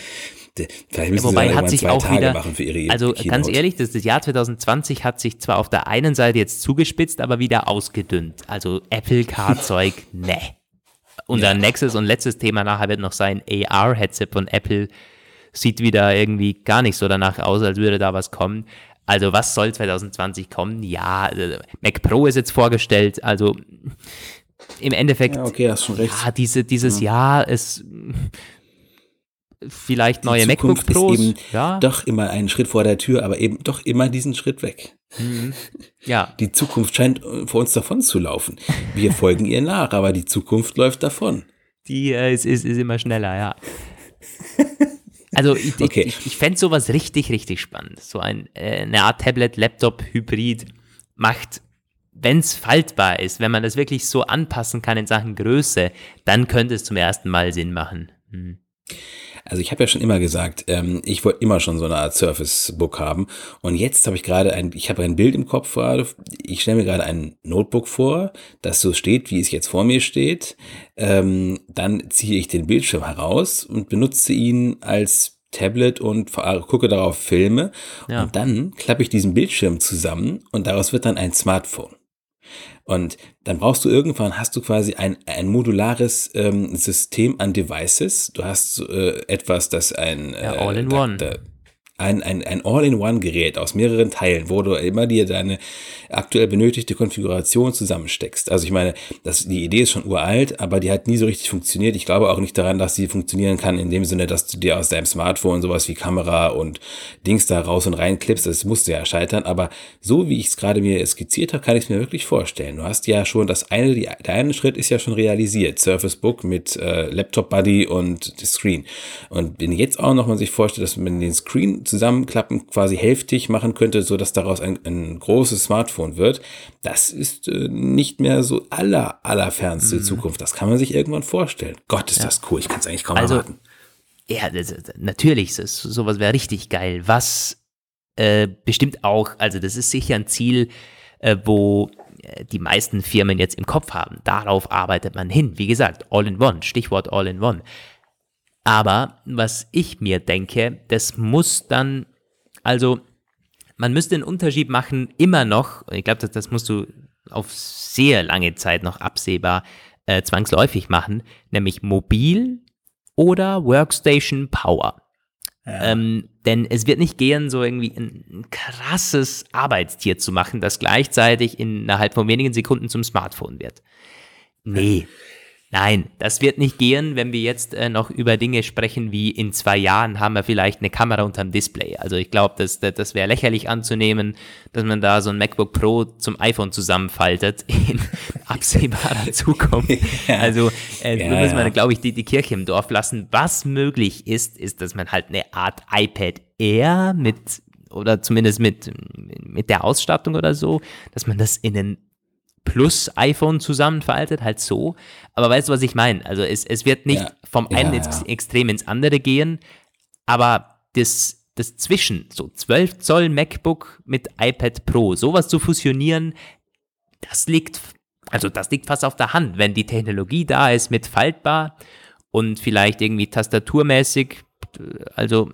vielleicht müssen ja, wobei sie hat sich zwei auch Tage wieder, machen für ihre Also Keynote. ganz ehrlich, das, das Jahr 2020 hat sich zwar auf der einen Seite jetzt zugespitzt, aber wieder ausgedünnt. Also Apple-Car-Zeug, ne. Unser Ja. nächstes und letztes Thema nachher wird noch sein AR-Headset von Apple. Sieht wieder irgendwie gar nicht so danach aus, als würde da was kommen. Also was soll 2020 kommen? Ja, äh, Mac Pro ist jetzt vorgestellt. Also im Endeffekt Ja, okay, hast schon recht. ja, diese, dieses Jahr ist vielleicht neue MacBook Pros. ist eben ja, doch immer einen Schritt vor der Tür, aber eben doch immer diesen Schritt weg. ja, Die Zukunft scheint vor uns davon zu laufen. Wir folgen ihr nach, aber die Zukunft läuft davon. die äh, ist, ist, ist immer schneller, ja. Also ich, Okay. ich, ich fände sowas richtig, richtig spannend. So ein, äh, eine Art Tablet, Laptop, Hybrid macht, wenn es faltbar ist, wenn man das wirklich so anpassen kann in Sachen Größe, dann könnte es zum ersten Mal Sinn machen. Hm. Also ich habe ja schon immer gesagt, ähm, ich wollte immer schon so eine Art Surface Book haben. Und jetzt habe ich gerade ein, ich habe ein Bild im Kopf gerade. Ich stelle mir gerade ein Notebook vor, das so steht, wie es jetzt vor mir steht. Ähm, dann ziehe ich den Bildschirm heraus und benutze ihn als Tablet und gucke darauf Filme. Ja. Und dann klappe ich diesen Bildschirm zusammen und daraus wird dann ein Smartphone. Und dann brauchst du irgendwann, hast du quasi ein, ein modulares ähm, System an Devices. Du hast äh, etwas, das ein, Ja, äh, All-in-One. da- da- ein, ein, ein All-in-One-Gerät aus mehreren Teilen, wo du immer dir deine aktuell benötigte Konfiguration zusammensteckst. Also ich meine, das, die Idee ist schon uralt, aber die hat nie so richtig funktioniert. Ich glaube auch nicht daran, dass sie funktionieren kann in dem Sinne, dass du dir aus deinem Smartphone sowas wie Kamera und Dings da raus und rein klippst. Das musste ja scheitern. Aber so wie ich es gerade mir skizziert habe, kann ich es mir wirklich vorstellen. Du hast ja schon das eine, die, der eine Schritt ist ja schon realisiert. Surface Book mit äh, Laptop Buddy und Screen. Und wenn jetzt auch noch man sich vorstellt, dass man den Screen zusammenklappen quasi hälftig machen könnte, so dass daraus ein, ein großes Smartphone wird, das ist äh, nicht mehr so aller, allerfernste Zukunft. Das kann man sich irgendwann vorstellen. Gott, ist das cool. Ich kann es eigentlich kaum Also, erwarten. Ja, das, das- natürlich, das, sowas wäre richtig geil. Was äh, bestimmt auch, also das ist sicher ein Ziel, äh, wo äh, die meisten Firmen jetzt im Kopf haben. Darauf arbeitet man hin. Wie gesagt, All-in-One, Stichwort All-in-One. Aber was ich mir denke, das muss dann, also man müsste einen Unterschied machen, immer noch, und ich glaube, das, das musst du auf sehr lange Zeit noch absehbar äh, zwangsläufig machen, nämlich mobil oder Workstation Power. Ähm, denn es wird nicht gehen, so irgendwie ein, ein krasses Arbeitstier zu machen, das gleichzeitig innerhalb von wenigen Sekunden zum Smartphone wird. Nee. Nein, das wird nicht gehen, wenn wir jetzt äh, noch über Dinge sprechen, wie in zwei Jahren haben wir vielleicht eine Kamera unterm Display. Also ich glaube, das, das, das wäre lächerlich anzunehmen, dass man da so ein MacBook Pro zum iPhone zusammenfaltet in absehbarer Zukunft. Also äh, Ja, wir, ja. glaube ich, die, die Kirche im Dorf lassen. Was möglich ist, ist, dass man halt eine Art iPad Air mit oder zumindest mit, mit der Ausstattung oder so, dass man das in einen plus iPhone zusammenfaltet, halt so. Aber weißt du, was ich meine? Also es, es wird nicht Ja. vom Ja, einen ins Extrem ins andere gehen, aber das, das Zwischen, so 12 Zoll MacBook mit iPad Pro, sowas zu fusionieren, das liegt, also das liegt fast auf der Hand, wenn die Technologie da ist mit faltbar und vielleicht irgendwie tastaturmäßig, also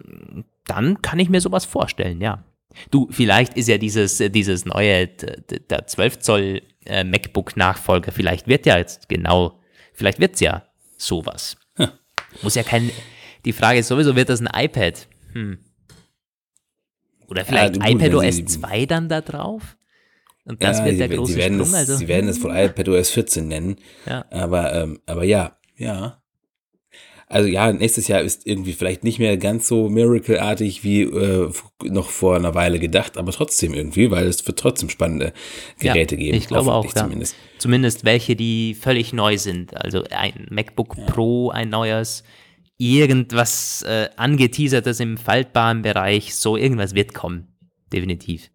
dann kann ich mir sowas vorstellen, ja. Du, vielleicht ist ja dieses, dieses neue, der 12 Zoll äh, MacBook-Nachfolger, vielleicht wird ja jetzt genau, vielleicht wird's ja sowas. Hm. Muss ja kein, die Frage ist sowieso, wird das ein iPad? Hm. Oder vielleicht ja, iPad OS 2 dann da drauf? Und das ja, wird der große sie werden Sprung. Es, also, sie werden es wohl iPad OS 14 nennen. Ja. Aber, ähm, aber ja, ja. Also ja, nächstes Jahr ist irgendwie vielleicht nicht mehr ganz so Miracle-artig wie äh, noch vor einer Weile gedacht, aber trotzdem irgendwie, weil es wird trotzdem spannende Geräte ja, geben. Ich glaube auch, zumindest. Ja. Zumindest welche, die völlig neu sind. Also ein MacBook ja. Pro, ein neues, irgendwas äh, angeteasertes im faltbaren Bereich, so irgendwas wird kommen. Definitiv.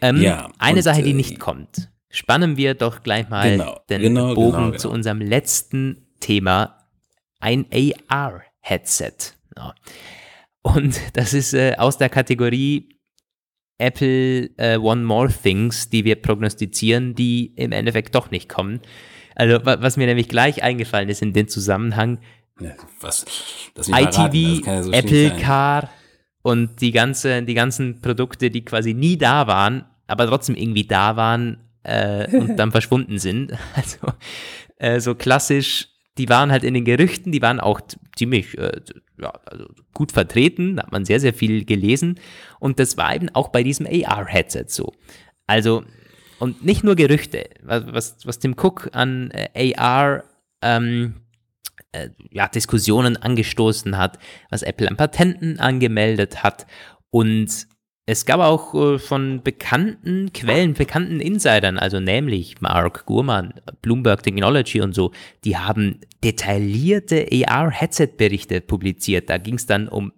Ähm, ja, eine und, Sache, die äh, nicht kommt. Spannen wir doch gleich mal genau, den genau, Bogen genau, zu genau. unserem letzten Thema, ein AR-Headset. Ja. Und das ist äh, aus der Kategorie Apple äh, One More Things, die wir prognostizieren, die im Endeffekt doch nicht kommen. Also was mir nämlich gleich eingefallen ist in dem Zusammenhang, ja, was, ITV, ja so Apple Car und die, ganze, die ganzen Produkte, die quasi nie da waren, aber trotzdem irgendwie da waren äh, und dann verschwunden sind. Also äh, so klassisch, die waren halt in den Gerüchten, die waren auch ziemlich äh, ja, also gut vertreten, da hat man sehr, sehr viel gelesen und das war eben auch bei diesem AR-Headset so. Also und nicht nur Gerüchte, was, was Tim Cook an äh, AR ähm, äh, ja, Diskussionen angestoßen hat, was Apple an Patenten angemeldet hat und es gab auch äh, von bekannten Quellen, bekannten Insidern, also nämlich Mark Gurman, Bloomberg Technology und so, die haben detaillierte AR-Headset-Berichte publiziert. Da ging es dann um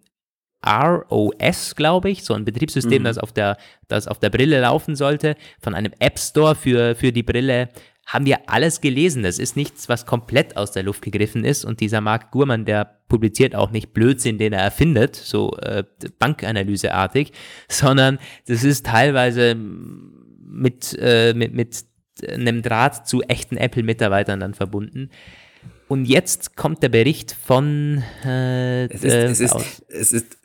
ROS, glaube ich, so ein Betriebssystem, mhm. das, auf der, das auf der Brille laufen sollte, von einem App Store für, für die Brille. Haben wir alles gelesen. Das ist nichts, was komplett aus der Luft gegriffen ist. Und dieser Mark Gurman, der publiziert auch nicht Blödsinn, den er erfindet, so äh, Bankanalyseartig, sondern das ist teilweise mit, äh, mit, mit einem Draht zu echten Apple-Mitarbeitern dann verbunden. Und jetzt kommt der Bericht von. Äh, es, ist, es, ist, es ist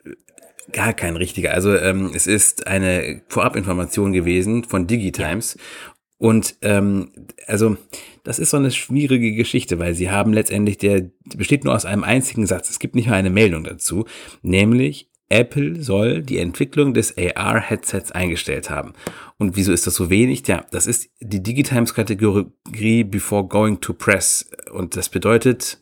gar kein richtiger. Also ähm, es ist eine Vorabinformation gewesen von Digitimes. Ja. Und ähm, also das ist so eine schwierige Geschichte, weil sie haben letztendlich, der besteht nur aus einem einzigen Satz. Es gibt nicht mal eine Meldung dazu, nämlich Apple soll die Entwicklung des AR-Headsets eingestellt haben. Und wieso ist das so wenig? Ja, das ist die Digitimes-Kategorie Before Going to Press. Und das bedeutet,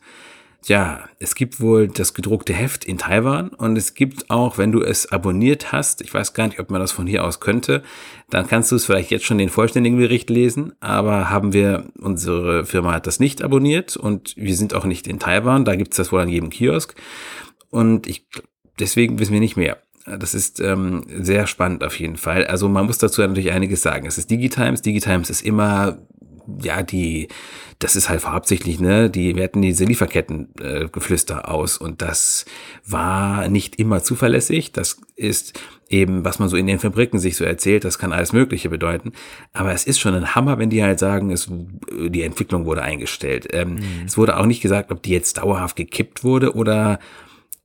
ja, es gibt wohl das gedruckte Heft in Taiwan und es gibt auch, wenn du es abonniert hast, ich weiß gar nicht, ob man das von hier aus könnte, dann kannst du es vielleicht jetzt schon den vollständigen Bericht lesen, aber haben wir, unsere Firma hat das nicht abonniert und wir sind auch nicht in Taiwan, da gibt es das wohl an jedem Kiosk. Und ich deswegen wissen wir nicht mehr. Das ist ähm, sehr spannend auf jeden Fall. Also man muss dazu natürlich einiges sagen. Es ist Digitimes. Digitimes ist immer ja, die, das ist halt hauptsächlich, ne, die werten diese Lieferkettengeflüster äh, aus und das war nicht immer zuverlässig. Das ist eben, was man so in den Fabriken sich so erzählt, das kann alles Mögliche bedeuten. Aber es ist schon ein Hammer, wenn die halt sagen, es, die Entwicklung wurde eingestellt. Ähm, mhm. Es wurde auch nicht gesagt, ob die jetzt dauerhaft gekippt wurde oder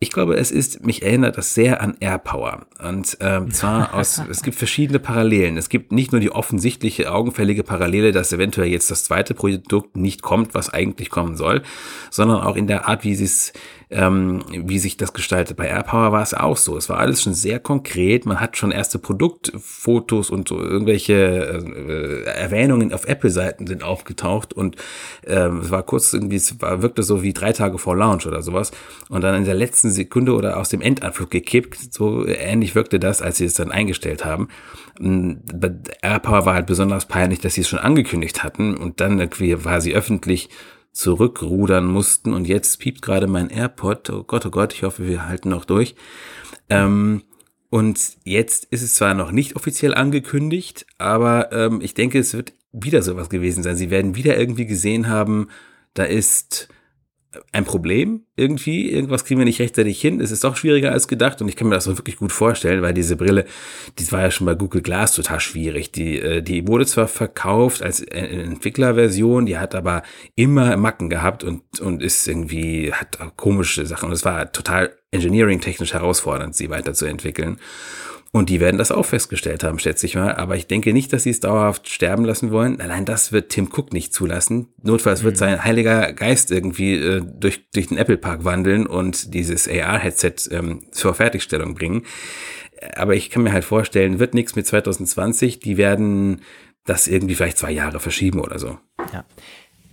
ich glaube, es ist, mich erinnert das sehr an AirPower. Und ähm, zwar aus, es gibt verschiedene Parallelen. Es gibt nicht nur die offensichtliche, augenfällige Parallele, dass eventuell jetzt das zweite Produkt nicht kommt, was eigentlich kommen soll, sondern auch in der Art, wie sie es ähm, wie sich das gestaltet. Bei AirPower war es auch so. Es war alles schon sehr konkret. Man hat schon erste Produktfotos und so irgendwelche äh, Erwähnungen auf Apple-Seiten sind aufgetaucht und ähm, es war kurz irgendwie, es war, wirkte so wie drei Tage vor Launch oder sowas und dann in der letzten Sekunde oder aus dem Endanflug gekippt. So ähnlich wirkte das, als sie es dann eingestellt haben. Bei AirPower war halt besonders peinlich, dass sie es schon angekündigt hatten und dann irgendwie war sie öffentlich zurückrudern mussten. Und jetzt piept gerade mein AirPod. Oh Gott, oh Gott, ich hoffe, wir halten noch durch. Ähm, und jetzt ist es zwar noch nicht offiziell angekündigt, aber ähm, ich denke, es wird wieder sowas gewesen sein. Sie werden wieder irgendwie gesehen haben, da ist ein Problem irgendwie. Irgendwas kriegen wir nicht rechtzeitig hin. Es ist doch schwieriger als gedacht und ich kann mir das auch wirklich gut vorstellen, weil diese Brille, die war ja schon bei Google Glass total schwierig. Die, äh, die wurde zwar verkauft als Entwicklerversion, die hat aber immer Macken gehabt und, und ist irgendwie, hat komische Sachen und es war total engineering-technisch herausfordernd, sie weiterzuentwickeln. Und die werden das auch festgestellt haben, schätze ich mal. Aber ich denke nicht, dass sie es dauerhaft sterben lassen wollen. Allein das wird Tim Cook nicht zulassen. Notfalls wird mhm. sein heiliger Geist irgendwie äh, durch, durch den Apple Park wandeln und dieses AR-Headset ähm, zur Fertigstellung bringen. Aber ich kann mir halt vorstellen, wird nichts mit 2020. Die werden das irgendwie vielleicht zwei Jahre verschieben oder so. Ja.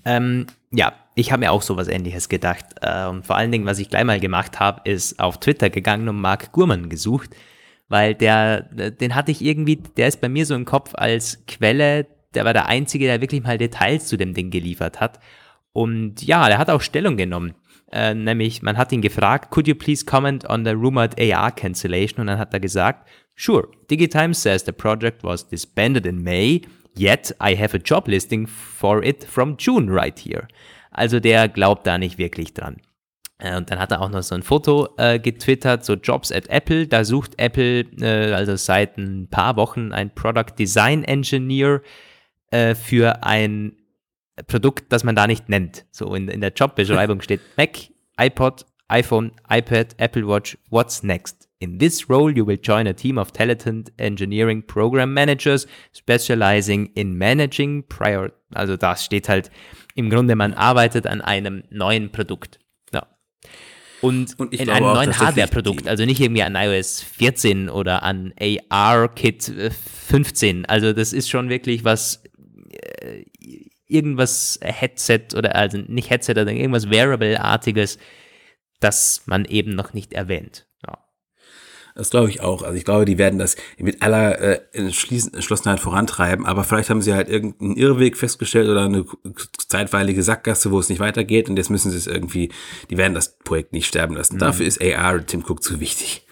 Ähm, ja, ich habe mir auch sowas ähnliches gedacht. Äh, und vor allen Dingen, was ich gleich mal gemacht habe, ist auf Twitter gegangen und Mark Gurman gesucht weil der, den hatte ich irgendwie, der ist bei mir so im Kopf als Quelle, der war der Einzige, der wirklich mal Details zu dem Ding geliefert hat. Und ja, der hat auch Stellung genommen. Äh, nämlich, man hat ihn gefragt, could you please comment on the rumored AR cancellation? Und dann hat er gesagt, sure, Digitimes says the project was disbanded in May, yet I have a job listing for it from June right here. Also der glaubt da nicht wirklich dran. Äh, und dann hat er auch noch so ein Foto äh, getwittert, so Jobs at Apple. Da sucht Apple äh, also seit ein paar Wochen ein Product Design Engineer äh, für ein Produkt, das man da nicht nennt. So in, in der Jobbeschreibung steht Mac, iPod, iPhone, iPad, Apple Watch, what's next? In this role, you will join a team of talented engineering program managers specializing in managing prior. Also da steht halt im Grunde, man arbeitet an einem neuen Produkt und, und in einem neuen Hardware-Produkt, also nicht irgendwie an iOS 14 oder an AR-Kit 15. Äh, also das ist schon wirklich was, äh, irgendwas Headset oder also nicht Headset, sondern irgendwas Wearable-artiges, das man eben noch nicht erwähnt. Das glaube ich auch. Also ich glaube, die werden das mit aller äh, Entschlossenheit vorantreiben, aber vielleicht haben sie halt irgendeinen Irrweg festgestellt oder eine zeitweilige Sackgasse, wo es nicht weitergeht und jetzt müssen sie es irgendwie, die werden das Projekt nicht sterben lassen. Mhm. Dafür ist AR und Tim Cook zu wichtig.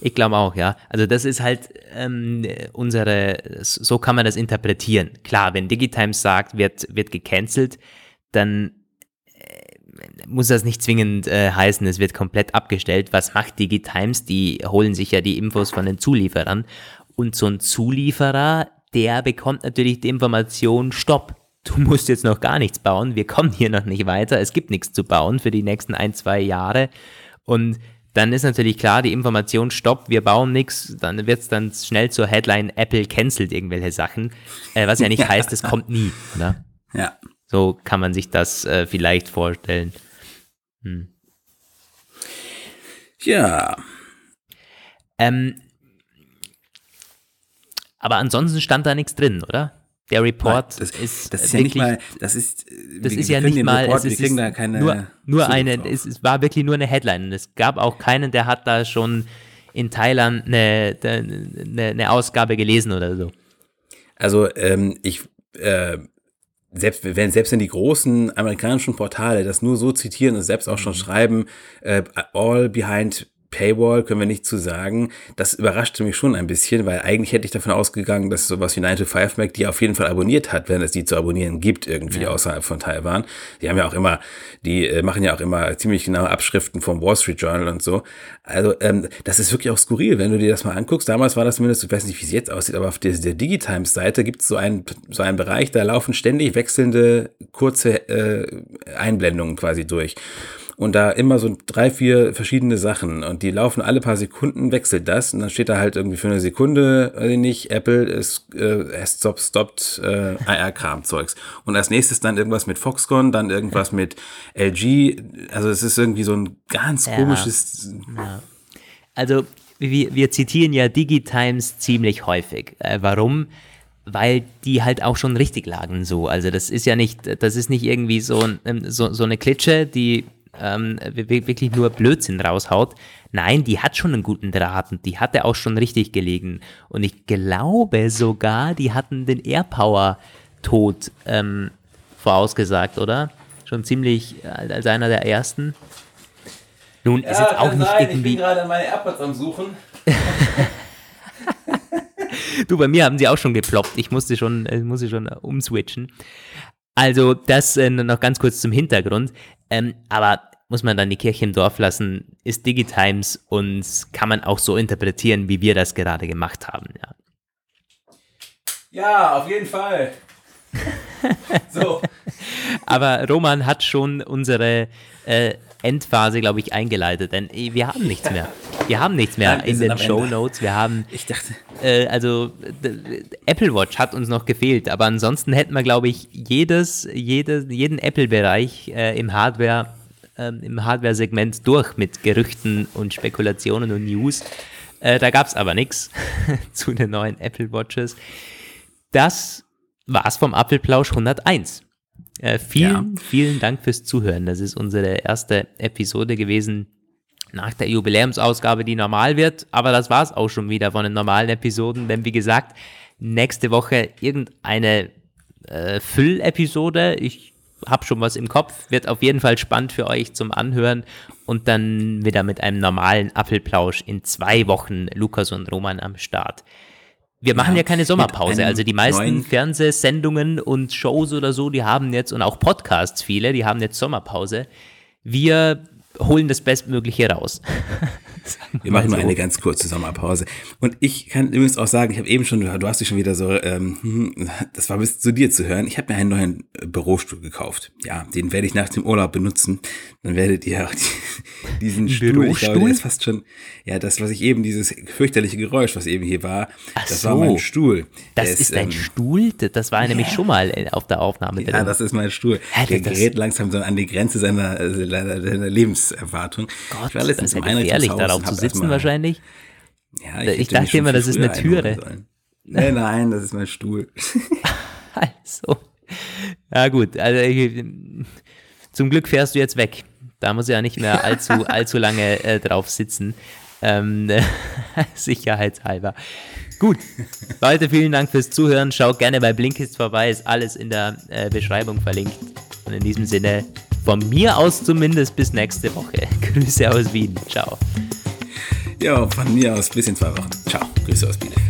Ich glaube auch, ja. Also das ist halt ähm, unsere, so kann man das interpretieren. Klar, wenn Digitimes sagt, wird, wird gecancelt, dann muss das nicht zwingend äh, heißen, es wird komplett abgestellt. Was macht Digitimes? Die holen sich ja die Infos von den Zulieferern. Und so ein Zulieferer, der bekommt natürlich die Information, stopp, du musst jetzt noch gar nichts bauen, wir kommen hier noch nicht weiter, es gibt nichts zu bauen für die nächsten ein, zwei Jahre. Und dann ist natürlich klar, die Information stopp, wir bauen nichts, dann wird es dann schnell zur Headline, Apple cancelt irgendwelche Sachen, äh, was ja nicht heißt, es kommt nie, oder? Ja. So kann man sich das äh, vielleicht vorstellen. Hm. Ja. Ähm, aber ansonsten stand da nichts drin, oder? Der Report das, ist, das ist wirklich, ja nicht mal, das ist, das ist ja nicht mal, Report, es ist, nur, nur eine, es, es, war wirklich nur eine Headline. Es gab auch keinen, der hat da schon in Thailand eine, eine, eine Ausgabe gelesen oder so. Also ähm, ich äh, selbst wenn selbst wenn die großen amerikanischen Portale das nur so zitieren und selbst auch schon mhm. schreiben, äh, all behind Paywall können wir nicht zu sagen. Das überraschte mich schon ein bisschen, weil eigentlich hätte ich davon ausgegangen, dass sowas wie 9 to 5 Mac die auf jeden Fall abonniert hat, wenn es die zu abonnieren gibt, irgendwie ja. außerhalb von Taiwan. Die haben ja auch immer, die äh, machen ja auch immer ziemlich genaue Abschriften vom Wall Street Journal und so. Also, ähm, das ist wirklich auch skurril, wenn du dir das mal anguckst. Damals war das zumindest, ich weiß nicht, wie es jetzt aussieht, aber auf der, der Digitimes-Seite gibt es so einen, so einen Bereich, da laufen ständig wechselnde kurze äh, Einblendungen quasi durch und da immer so drei, vier verschiedene Sachen und die laufen alle paar Sekunden, wechselt das und dann steht da halt irgendwie für eine Sekunde, weiß ich nicht, Apple ist äh, stop, stoppt äh, AR-Kram-Zeugs. Und als nächstes dann irgendwas mit Foxconn, dann irgendwas mit LG. Also es ist irgendwie so ein ganz ja. komisches. Ja. Also wir, wir zitieren ja Digitimes ziemlich häufig. Äh, warum? weil die halt auch schon richtig lagen so. Also das ist ja nicht, das ist nicht irgendwie so, so, so eine Klitsche, die ähm, wirklich nur Blödsinn raushaut. Nein, die hat schon einen guten Draht und die hatte auch schon richtig gelegen. Und ich glaube sogar, die hatten den AirPower-Tod ähm, vorausgesagt, oder? Schon ziemlich als einer der ersten. Nun, ja, ist jetzt auch nicht sein. irgendwie. Ich bin gerade meine AirPods am Suchen. du, bei mir haben sie auch schon geploppt. Ich musste schon, ich musste schon umswitchen. Also, das äh, noch ganz kurz zum Hintergrund. Ähm, aber muss man dann die Kirche im Dorf lassen, ist Digitimes und kann man auch so interpretieren, wie wir das gerade gemacht haben. Ja, ja auf jeden Fall. so. Aber Roman hat schon unsere äh, Endphase, glaube ich, eingeleitet, denn eh, wir haben nichts mehr. Wir haben nichts mehr Nein, in den. Show Notes. Wir haben, Ich dachte, äh, also Apple Watch hat uns noch gefehlt, aber ansonsten hätten wir, glaube ich, jedes, jede, jeden Apple-Bereich äh, im Hardware, ähm, im Hardware-Segment durch mit Gerüchten und Spekulationen und News. Äh, da gab es aber nichts zu den neuen Apple Watches. Das war's vom Apfelplausch 101. Äh, vielen, vielen Dank fürs Zuhören. Das ist unsere erste Episode gewesen nach der Jubiläumsausgabe, die normal wird. Aber das war's auch schon wieder von den normalen Episoden. Denn wie gesagt, nächste Woche irgendeine äh, Füllepisode. Ich habe schon was im Kopf. Wird auf jeden Fall spannend für euch zum Anhören. Und dann wieder mit einem normalen Apfelplausch in zwei Wochen Lukas und Roman am Start. Wir machen ja, Ja, keine Sommerpause. Also die meisten Fernsehsendungen und Shows oder so, die haben jetzt, und auch Podcasts viele, die haben jetzt Sommerpause. Wir holen das Bestmögliche raus. Wir machen Mal so. eine ganz kurze Sommerpause. Und ich kann übrigens auch sagen, ich habe eben schon, du hast dich schon wieder so, ähm, hm, das war bis zu dir zu hören. Ich habe mir einen neuen Bürostuhl gekauft. Ja, den werde ich nach dem Urlaub benutzen. Dann werdet ihr auch die, diesen Stuhl, ich glaube, der ist fast schon, ja, das, was ich eben, dieses fürchterliche Geräusch, was eben hier war, Ach das so. war mein Stuhl. Das Der ist dein ähm, Stuhl? Das war nämlich schon mal äh, auf der Aufnahme drin. Ja, das ist mein Stuhl. Hä, Der das- gerät langsam so an die Grenze seiner, äh, seiner, Lebenserwartung. Gott, ich war das letztens ist ja gefährlich, darauf zu sitzen erstmal- wahrscheinlich. Ja, Ich hätte dachte immer, das ist eine Türe. Nein, nein, das ist mein Stuhl. Also, ja gut, also ich, zum Glück fährst du jetzt weg. Da muss ja nicht mehr allzu, allzu lange äh, drauf sitzen. Ähm, sicherheitshalber. Gut, Leute, vielen Dank fürs Zuhören. Schaut gerne bei Blinkist vorbei, ist alles in der äh, Beschreibung verlinkt. Und in diesem Sinne, von mir aus zumindest bis nächste Woche. Grüße aus Wien. Ciao. Ja, von mir aus bis in zwei Wochen. Ciao, Grüße aus Bielefeld.